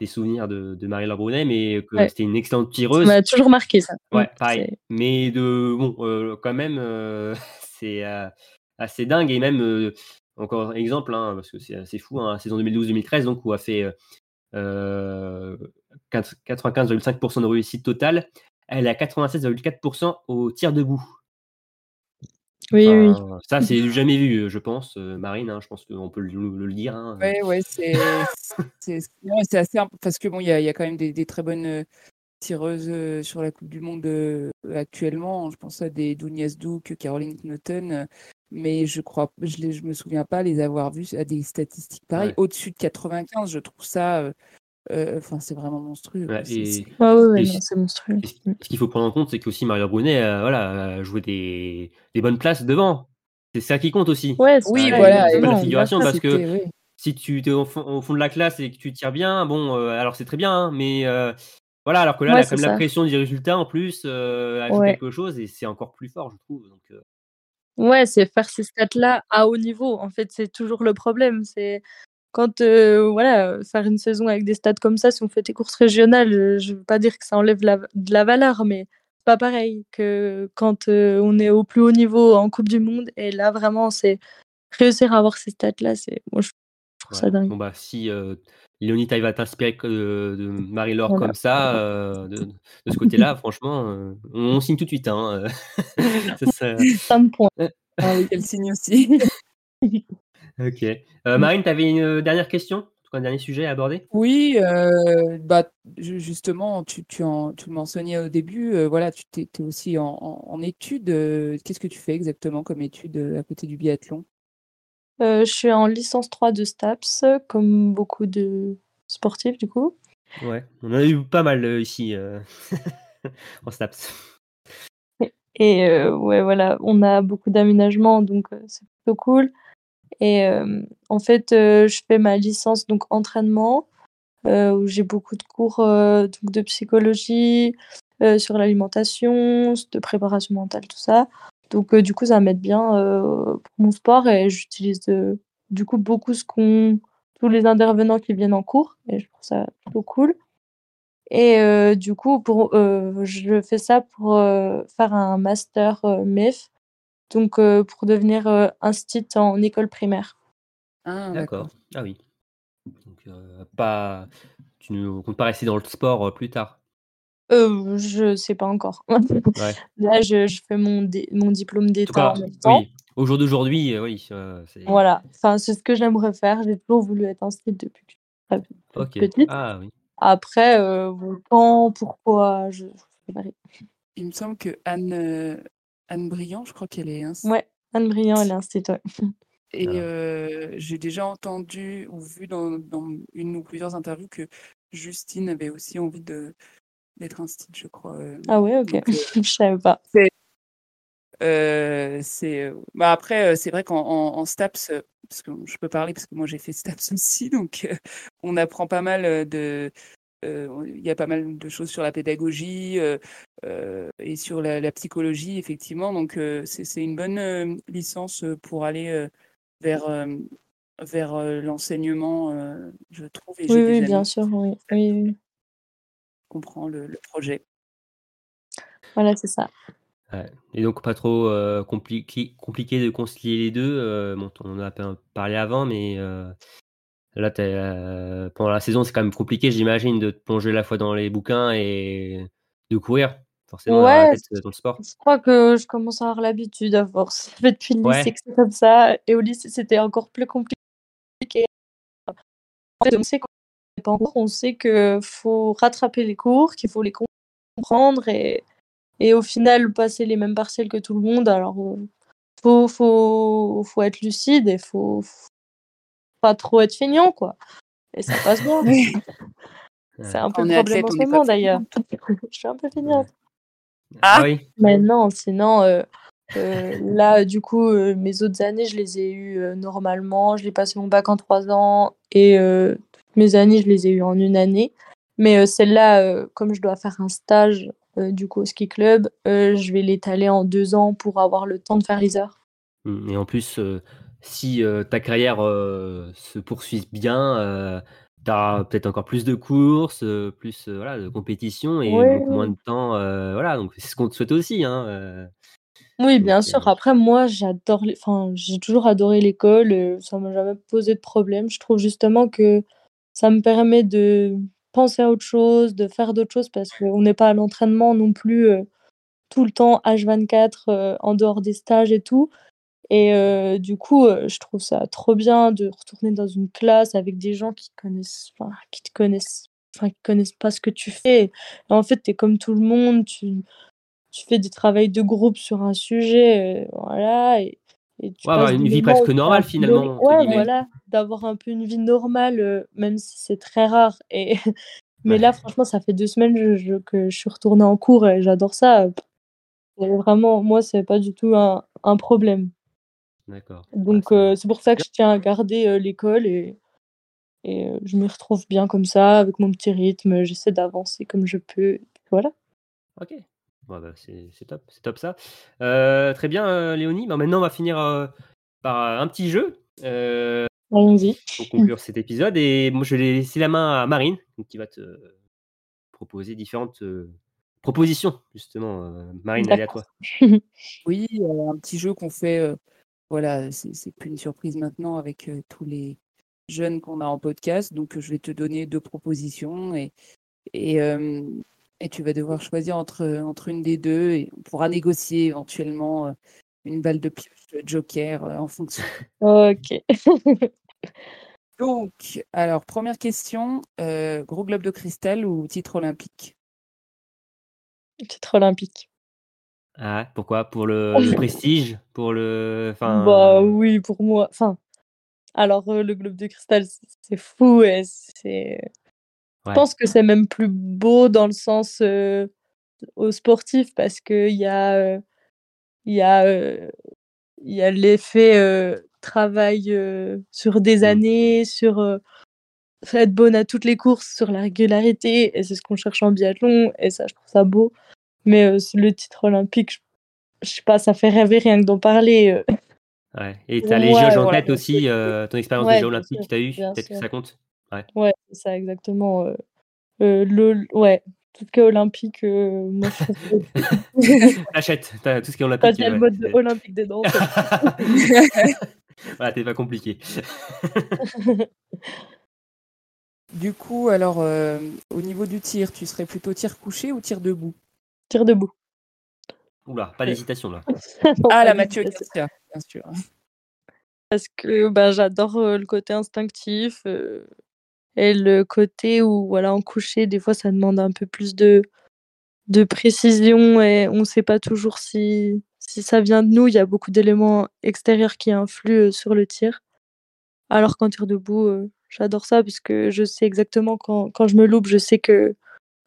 Speaker 1: des souvenirs de, de Marie-Laure Brunet, mais que
Speaker 2: Ouais.
Speaker 1: c'était une excellente
Speaker 2: Ça
Speaker 1: tireuse.
Speaker 2: m'a toujours marqué ça.
Speaker 1: Ouais,
Speaker 2: Mm,
Speaker 1: pareil.
Speaker 2: c'est-
Speaker 1: Mais de bon, euh, quand même, euh, *laughs* c'est euh, assez dingue et même euh, encore exemple, hein, parce que c'est assez fou, hein, la saison 2012-2013, donc où a fait euh, 4 95,5% de réussite totale. Elle est à 96,4% au tir debout.
Speaker 2: Oui, oui.
Speaker 1: Ça, c'est jamais vu, je pense, euh, Marine. hein, je pense qu'on peut le, dire. hein.
Speaker 3: Ouais, ouais, c'est c'est non, c'est assez parce que bon, il y a, il y a quand même des, des très bonnes euh, tireuses euh, sur la Coupe du Monde euh, actuellement. Je pense à des Dounias Duke, Caroline Knoten, euh, mais je crois, je, les, je me souviens pas les avoir vues à des statistiques pareilles.
Speaker 1: Ouais.
Speaker 3: Au-dessus de 95, je trouve ça, euh, euh, enfin, c'est vraiment monstrueux.
Speaker 1: Ouais,
Speaker 3: C'est-
Speaker 2: Ouais, ouais, monstrueux.
Speaker 1: Ce qu'il faut prendre en compte, c'est qu'aussi Mario Brunet euh, voilà, a joué des, des bonnes places devant. C'est ça qui compte aussi.
Speaker 2: Ouais,
Speaker 3: Oui, voilà,
Speaker 1: c'est pas la figuration parce que si tu es au fond, au fond de la classe et que tu tires bien, bon, euh, alors c'est très bien, hein, mais euh, voilà, alors que là,
Speaker 2: Ouais,
Speaker 1: elle a quand même
Speaker 2: c'est
Speaker 1: la pression du résultat en plus, euh,
Speaker 2: Ouais.
Speaker 1: quelque chose et c'est encore plus fort, je trouve. Donc, euh,
Speaker 2: Ouais, c'est faire ces stats-là à haut niveau. En fait, c'est toujours le problème. C'est quand, euh, voilà, faire une saison avec des stats comme ça, si on fait des courses régionales, euh, je veux pas dire que ça enlève la- de la valeur, mais c'est pas pareil que quand euh, on est au plus haut niveau en Coupe du Monde. Et là, vraiment, c'est réussir à avoir ces stats-là, c'est, moi, je trouve ça dingue.
Speaker 1: Bon, bah, si euh, Léonie, tu va t'inspirer que- de, Marie-Laure
Speaker 2: Voilà.
Speaker 1: comme ça, euh, de, de ce côté-là, *laughs* franchement, euh, on, on signe tout de suite. Hein, *laughs* Ça, ça-
Speaker 2: Ça me pointe.
Speaker 3: Ah oui, quel signe aussi. *laughs*
Speaker 1: Ok. Euh, Marine, tu avais une euh, dernière question, en tout cas, un dernier sujet à aborder?
Speaker 3: Oui, euh, bah, ju- justement, tu, tu, en, tu le mentionnais au début, euh, voilà, tu t'es, t'es aussi en, en, en études. euh, qu'est-ce que tu fais exactement comme études à côté du biathlon?
Speaker 2: Euh, je suis en licence 3 de STAPS, comme beaucoup de sportifs, du coup.
Speaker 1: Ouais, on en a eu pas mal euh, ici euh, *laughs* en Snaps.
Speaker 2: Et euh, ouais, voilà, on a beaucoup d'aménagements, donc euh, c'est plutôt cool. Et euh, en fait, euh, je fais ma licence donc entraînement, euh, où j'ai beaucoup de cours donc de psychologie, sur l'alimentation, de préparation mentale, tout ça. Donc du coup, ça m'aide bien pour mon sport et j'utilise du coup beaucoup ce qu'on tous les intervenants qui viennent en cours et je trouve ça plutôt cool. Et du coup, pour, je fais ça pour faire un master MEF, donc euh, pour devenir euh, instit en école primaire.
Speaker 3: Ah,
Speaker 1: D'accord. Ah oui. Donc, euh, pas... Tu ne comptes pas rester dans le sport euh, plus tard?
Speaker 2: Euh, je sais pas encore. *laughs*
Speaker 1: Ouais.
Speaker 2: Là, je, je fais mon, dé- mon diplôme
Speaker 1: En tout
Speaker 2: d'État
Speaker 1: cas,
Speaker 2: en même temps.
Speaker 1: oui. Au jour d'aujourd'hui, euh, oui. euh, c'est...
Speaker 2: Voilà, enfin, c'est ce que j'aimerais faire. J'ai toujours voulu être instit depuis que je suis très toute
Speaker 1: Ok.
Speaker 2: petite.
Speaker 1: Ah oui.
Speaker 2: Après, euh, quand, pourquoi, je.
Speaker 3: Il me semble que Anne, euh, Anne Briand, je crois qu'elle est ainsi.
Speaker 2: Ouais, Anne Briand, elle est instit, ouais.
Speaker 3: Et euh, j'ai déjà entendu ou vu dans, dans une ou plusieurs interviews que Justine avait aussi envie de d'être instit, je crois. euh.
Speaker 2: Ah ouais, ok.
Speaker 3: Donc, euh, *laughs*
Speaker 2: je savais pas.
Speaker 3: Euh, c'est bah après c'est vrai qu'en en, en STAPS parce que je peux parler parce que moi j'ai fait STAPS aussi donc euh, on apprend pas mal de il y a pas mal de choses sur la pédagogie euh, euh, et sur la, la psychologie effectivement donc euh, c'est c'est une bonne euh, licence euh, pour aller euh, vers euh, vers euh, l'enseignement euh, je trouve et
Speaker 2: Oui, bien
Speaker 3: amis
Speaker 2: sûr, oui. oui,
Speaker 3: comprennent le, le projet
Speaker 2: Voilà, c'est ça.
Speaker 1: Ouais. Et donc, pas trop euh, compliqué, compliqué de concilier les deux. euh, bon, on en a parlé avant, mais euh, là, euh, pendant la saison, c'est quand même compliqué, j'imagine, de te plonger à la fois dans les bouquins et de courir, forcément,
Speaker 2: Ouais,
Speaker 1: tête euh, dans le sport.
Speaker 2: je crois que je commence à avoir l'habitude à force. Ça fait *laughs* depuis le
Speaker 1: Ouais.
Speaker 2: lycée que c'est comme ça. Et au lycée, c'était encore plus compliqué. En fait, on sait qu'on n'est pas en cours, on sait qu'il faut rattraper les cours, qu'il faut les comprendre et, et au final passer les mêmes partiels que tout le monde. Alors, euh, faut, faut, faut être lucide et faut pas trop être feignant, quoi. Et ça passe bien. *laughs* *laughs* C'est un peu
Speaker 3: on
Speaker 2: le problème
Speaker 3: athlète,
Speaker 2: en ce moment d'ailleurs. *laughs* Je suis un peu feignante.
Speaker 1: Ah oui,
Speaker 2: Mais non, sinon, euh, euh, là, du coup, euh, mes autres années, je les ai eues euh, normalement. Je l'ai passé mon bac en trois ans et euh, toutes mes années, je les ai eues en une année. Mais euh, celle-là, euh, comme je dois faire un stage euh, du coup au ski club, euh, je vais l'étaler en deux ans pour avoir le temps de faire les heures.
Speaker 1: Mm, Et en plus, euh, si euh, ta carrière euh, se poursuit bien, euh, tu as peut-être encore plus de courses, plus voilà, de compétition et beaucoup moins de temps. voilà, donc c'est ce qu'on te souhaite aussi. Hein.
Speaker 2: Oui, bien sûr. Après, moi, j'adore les... enfin, j'ai toujours adoré l'école. ça m'a jamais posé de problème. Je trouve justement que ça me permet de penser à autre chose, de faire d'autres choses parce qu'on n'est pas à l'entraînement non plus euh, tout le temps H24 euh, en dehors des stages et tout. Et euh, du coup, euh, je trouve ça trop bien de retourner dans une classe avec des gens qui connaissent, enfin, qui te connaissent, enfin, qui connaissent pas ce que tu fais. Et en fait, tu es comme tout le monde, tu, tu fais du travail de groupe sur un sujet, euh, voilà, et, et tu
Speaker 1: Ouais,
Speaker 2: passes
Speaker 1: une
Speaker 2: des
Speaker 1: vie presque normale, finalement,
Speaker 2: Ouais, voilà, d'avoir un peu une vie normale, euh, même si c'est très rare. Et *laughs* mais
Speaker 1: Ouais.
Speaker 2: là, franchement, ça fait deux semaines je- je- que je suis retournée en cours et j'adore ça. Et vraiment, moi, c'est pas du tout un, un problème.
Speaker 1: D'accord.
Speaker 2: Donc,
Speaker 1: Ouais,
Speaker 2: euh, c'est pour ça que je tiens à garder euh, l'école et, et euh, je m'y retrouve bien comme ça, avec mon petit rythme. J'essaie d'avancer comme je peux. Voilà.
Speaker 1: Ok. Bah, c'est top, c'est top ça. Euh, très bien, euh, Léonie. Bah, maintenant, on va finir euh, par euh, un petit jeu euh,
Speaker 2: Allons-y.
Speaker 1: pour conclure cet épisode. Et moi, je vais laisser la main à Marine, qui va te proposer différentes euh, propositions, justement. Euh, Marine, allez à toi. *laughs*
Speaker 3: Oui, euh, un petit jeu qu'on fait, euh, voilà, c'est plus une surprise maintenant avec euh, tous les jeunes qu'on a en podcast. Donc, euh, je vais te donner deux propositions et, et, euh, et tu vas devoir choisir entre, entre une des deux et on pourra négocier éventuellement euh, une balle de pioche euh, joker euh, en fonction.
Speaker 2: Ok. *laughs*
Speaker 3: Donc, alors, première question, euh, gros globe de cristal ou titre olympique?
Speaker 2: Titre olympique.
Speaker 1: Ah, pourquoi? Pour le, le prestige? Pour le. Enfin,
Speaker 2: Bah oui, pour moi. Enfin, alors euh, le globe de cristal, c'est fou et c'est. Je pense que c'est même plus beau dans le sens euh, au sportif parce que il y a, euh, il y a, euh, il y a l'effet travail sur des
Speaker 1: Mm.
Speaker 2: années, sur être bonne à toutes les courses, sur la régularité et c'est ce qu'on cherche en biathlon et ça, je trouve ça beau. Mais euh, le titre olympique, je, sais pas, ça fait rêver rien que d'en parler. euh.
Speaker 1: Ouais. Et tu as les
Speaker 2: Ouais,
Speaker 1: jauges en
Speaker 3: voilà.
Speaker 1: tête aussi, euh, ton expérience
Speaker 2: Ouais,
Speaker 1: des Jeux olympiques que tu as eu,
Speaker 2: bien
Speaker 1: peut-être que ça compte?
Speaker 2: Ouais, c'est ça, exactement. euh, euh, le, ouais, tout ce qui est olympique, euh, moi je trouve que *laughs*
Speaker 1: T'achètes, t'as tout ce qui est olympique.
Speaker 2: a le
Speaker 1: ouais,
Speaker 2: mode olympique dedans, *laughs*
Speaker 1: voilà, t'es pas compliqué. *laughs*
Speaker 3: Du coup, alors, euh, au niveau du tir, tu serais plutôt tir couché ou tir debout?
Speaker 2: Debout.
Speaker 1: Oula, pas d'hésitation là. *laughs*
Speaker 2: Non,
Speaker 3: Ah, la Mathieu Garcia, bien sûr.
Speaker 2: Parce que bah, j'adore euh, le côté instinctif euh, et le côté où, voilà, en coucher, des fois ça demande un peu plus de, de précision et on ne sait pas toujours si, si ça vient de nous. Il y a beaucoup d'éléments extérieurs qui influent euh, sur le tir. Alors qu'en tir debout, euh, j'adore ça parce que je sais exactement quand, quand je me loupe, je sais que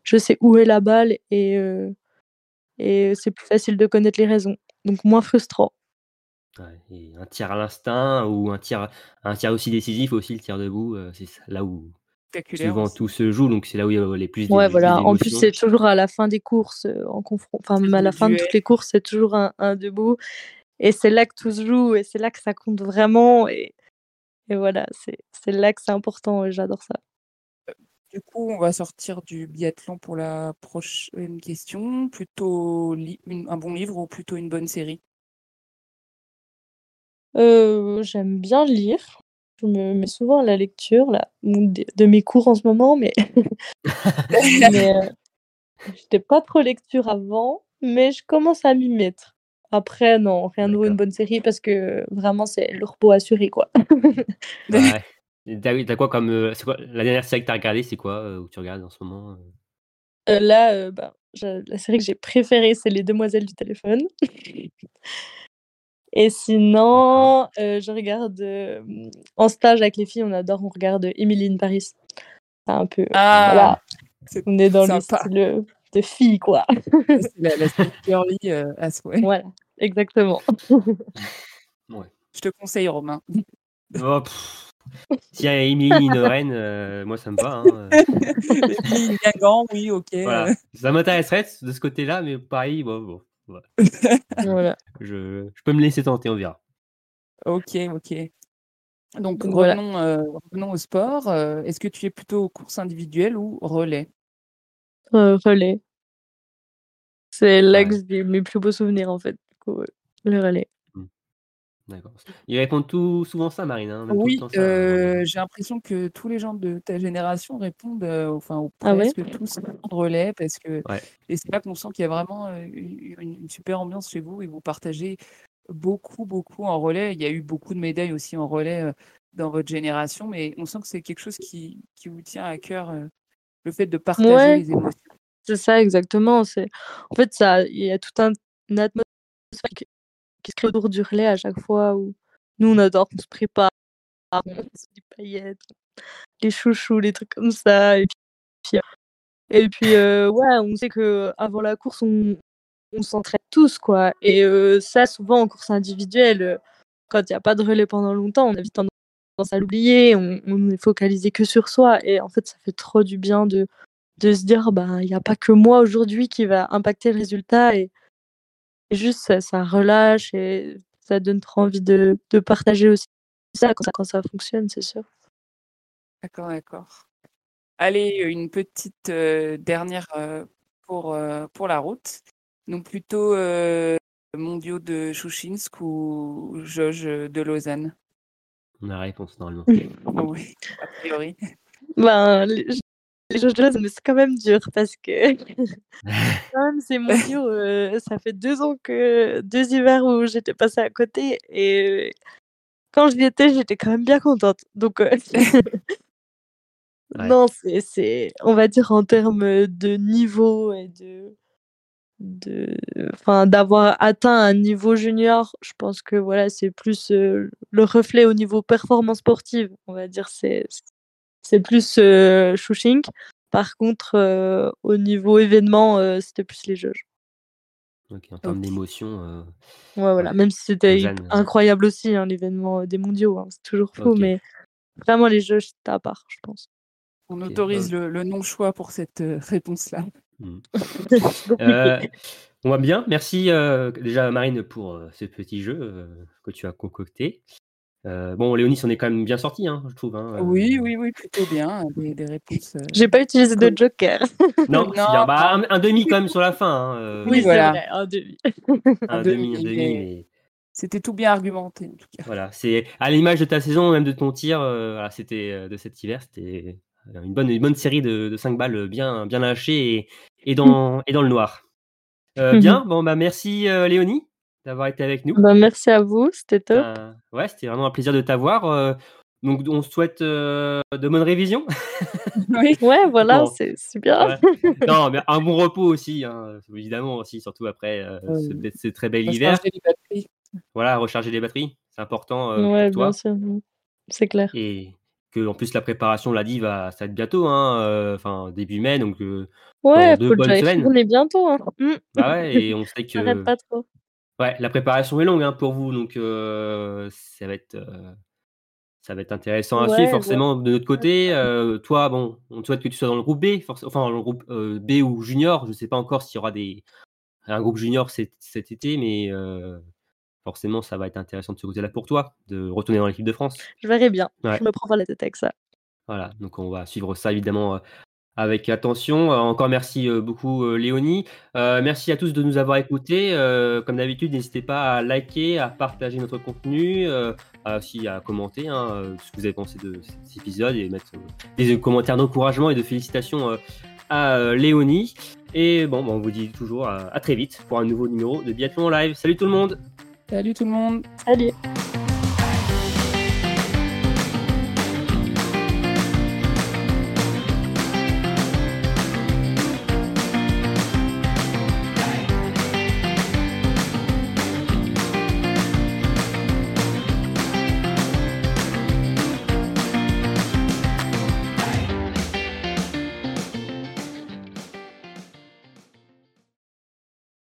Speaker 2: je sais où est la balle et, euh, et c'est plus facile de connaître les raisons. Donc moins frustrant.
Speaker 1: Ouais, et un tir à l'instinct ou un tir, un tir aussi décisif aussi, le tir debout, euh, c'est là où souvent
Speaker 3: aussi.
Speaker 1: tout se joue, donc c'est là où il y a les plus
Speaker 2: Ouais, voilà. En plus, c'est toujours à la fin des courses, euh, en confront... enfin,
Speaker 3: C'est
Speaker 2: même à la fin de toutes les courses, c'est toujours un, un debout. Et c'est là que tout se joue et c'est là que ça compte vraiment. Et, et voilà, c'est c'est là que c'est important. et J'adore ça.
Speaker 3: Du coup, on va sortir du biathlon pour la prochaine question. Plutôt une- un bon livre ou plutôt une bonne série?
Speaker 2: Euh, j'aime bien lire. Je me mets souvent à la lecture là, de, mes cours en ce moment, mais, *laughs* *laughs* mais euh, j'étais pas trop lecture avant, mais je commence à m'y mettre. Après, non, rien de vaut une bonne série parce que vraiment, c'est le repos assuré, quoi. *laughs*
Speaker 1: Ouais. T'as quoi comme. euh, quoi, la dernière série que t'as regardée, c'est quoi euh, où tu regardes en ce moment euh?
Speaker 2: Euh, là, euh, bah, la série que j'ai préférée, c'est Les Demoiselles du téléphone. *laughs* Et sinon, euh, je regarde euh, en stage avec les filles, on adore, on regarde Emily in Paris. C'est un peu,
Speaker 3: Ah,
Speaker 2: voilà, on est dans le
Speaker 3: sympa.
Speaker 2: style euh, de filles, quoi.
Speaker 3: C'est la, la série girly euh, à souhait.
Speaker 2: Voilà, exactement. *laughs*
Speaker 3: Je te conseille, Romain.
Speaker 1: Oh, pff. S'il y a Emily in Rennes, euh, moi ça me va. hein, euh.
Speaker 3: Émilie Guingamp, oui, ok.
Speaker 1: Voilà. Ça m'intéresserait de ce côté-là, mais pareil, bon, bon, voilà.
Speaker 2: voilà.
Speaker 1: Je, je peux me laisser tenter, on verra.
Speaker 3: Ok, ok. Donc,
Speaker 2: Donc, voilà.
Speaker 3: revenons, euh, revenons au sport. Euh, Est-ce que tu es plutôt course individuelle ou relais?
Speaker 2: Euh, relais. C'est là que
Speaker 1: Ouais.
Speaker 2: j'ai mes plus beaux souvenirs en fait. Du coup, ouais, le relais.
Speaker 1: D'accord. Ils répondent tout souvent ça, Marine. hein, même tout le
Speaker 3: Oui,
Speaker 1: temps ça, hein,
Speaker 3: euh, j'ai l'impression que tous les gens de ta génération répondent, euh, enfin, ou
Speaker 2: Ah ouais?
Speaker 3: presque tous répondent relais parce que
Speaker 1: Ouais.
Speaker 3: et c'est là qu'on sent qu'il y a vraiment euh, une, une super ambiance chez vous et vous partagez beaucoup, beaucoup en relais. Il y a eu beaucoup de médailles aussi en relais euh, dans votre génération, mais on sent que c'est quelque chose qui, qui vous tient à cœur, euh, le fait de partager
Speaker 2: Ouais.
Speaker 3: les émotions.
Speaker 2: C'est ça exactement. C'est en fait ça. Il y a tout un une atmosphère qui, se crée autour du relais à chaque fois où nous on adore, on se prépare, on se dit paillettes, les chouchous, les trucs comme ça. Et puis, et puis euh, ouais, on sait que avant la course on, on s'entraide tous quoi. Et euh, ça souvent en course individuelle, euh, quand il n'y a pas de relais pendant longtemps, on a vite tendance à l'oublier, on, on est focalisé que sur soi. Et en fait ça fait trop du bien de de se dire ben il n'y a pas que moi aujourd'hui qui va impacter le résultat et juste ça, ça relâche et ça donne trop envie de, de partager aussi ça quand, ça quand ça fonctionne c'est sûr
Speaker 3: D'accord, d'accord. Allez, une petite euh, dernière euh, pour, euh, pour la route. Donc plutôt euh, mondiaux de Chouchinsk ou Jauge de Lausanne?
Speaker 1: On a la réponse normalement.
Speaker 3: Oui, a priori.
Speaker 2: ben les, Lausanne, mais c'est quand même dur parce que *laughs* quand même ces mondiaux euh, ça fait deux ans que deux hivers où j'étais passée à côté et quand j'y étais j'étais quand même bien contente donc euh,
Speaker 1: Ouais.
Speaker 2: non c'est c'est on va dire en termes de niveau et de de enfin d'avoir atteint un niveau junior je pense que voilà c'est plus euh, le reflet au niveau performance sportive on va dire c'est c'est plus euh, Shushing par contre euh, au niveau événement euh, c'était plus les jauges
Speaker 1: Ok, en termes d'émotion. euh,
Speaker 2: ouais voilà même si c'était incroyable aussi hein, l'événement des mondiaux hein, c'est toujours fou mais vraiment les jauges c'était à part je pense
Speaker 3: On autorise le, le non-choix pour cette euh, réponse-là.
Speaker 1: hmm. *laughs* Euh, on va bien. Merci euh, déjà Marine pour euh, ce petit jeu euh, que tu as concocté. Euh, bon, Léonis, on est quand même bien sorti, hein, je trouve. hein, euh.
Speaker 3: Oui, oui, oui, plutôt bien. Des, des réponses. euh,
Speaker 2: j'ai pas utilisé de joker *laughs*
Speaker 1: Non,
Speaker 3: Non,
Speaker 1: bien. Bah, un, un demi quand même sur la fin. hein, euh,
Speaker 3: Oui,
Speaker 2: c'est
Speaker 3: voilà.
Speaker 2: vrai, un demi.
Speaker 1: Un
Speaker 3: un
Speaker 1: demi,
Speaker 3: demi,
Speaker 1: un demi,
Speaker 3: mais- C'était tout bien argumenté, en tout cas.
Speaker 1: voilà. C'est à l'image de ta saison, même de ton tir. euh, voilà, c'était euh, de cet hiver, c'était une bonne, une bonne série de, de 5 balles bien, bien lâchées et, et dans, et dans le noir. Euh,
Speaker 2: Mhm.
Speaker 1: bien. Bon, bah merci euh, Léonie d'avoir été avec nous.
Speaker 2: Bah, merci à vous c'était top
Speaker 1: Euh, ouais, c'était vraiment un plaisir de t'avoir. euh, donc, on se souhaite euh, de bonnes révisions. *laughs*
Speaker 3: Oui.
Speaker 2: ouais voilà
Speaker 1: Bon.
Speaker 2: c'est bien
Speaker 1: Ouais. non, mais un bon repos aussi, hein, évidemment aussi, surtout après euh, ce, très bel
Speaker 3: On
Speaker 1: hiver.
Speaker 3: les batteries.
Speaker 1: Voilà, recharger les batteries, c'est important euh,
Speaker 2: ouais
Speaker 1: pour toi.
Speaker 2: bien sûr c'est clair
Speaker 1: Et que en plus la préparation, on l'a dit, va ça va être bientôt, hein, euh, enfin début mai, donc euh,
Speaker 2: Ouais,
Speaker 1: deux bonnes semaines.
Speaker 2: retourner bientôt. Hein.
Speaker 1: Bah ouais, et on sait *laughs* que
Speaker 2: pas trop.
Speaker 1: Ouais, la préparation est longue hein, pour vous, donc euh, ça va être euh, ça va être intéressant à
Speaker 2: Ouais,
Speaker 1: suivre
Speaker 2: ouais.
Speaker 1: forcément de notre côté. Euh, toi, bon, on te souhaite que tu sois dans le groupe B, enfin dans le groupe B ou junior. Je sais pas encore s'il y aura des un groupe junior cet, cet été, mais forcément ça va être intéressant de ce côté-là pour toi, de retourner dans l'équipe de France.
Speaker 2: Je verrai bien.
Speaker 1: Ouais.
Speaker 2: Je me prends pas la tête avec ça.
Speaker 1: Voilà, donc on va suivre ça évidemment avec attention. Euh, encore merci euh, beaucoup euh, Léonie. Euh, merci à tous de nous avoir écoutés. Euh, comme d'habitude, n'hésitez pas à liker, à partager notre contenu, euh, à aussi à commenter hein, ce que vous avez pensé de cet épisode et mettre des commentaires d'encouragement et de félicitations à Léonie. Et bon, bah, on vous dit toujours à, à très vite pour un nouveau numéro de Biathlon Live. Salut tout le monde
Speaker 3: Salut tout le monde.
Speaker 2: Salut.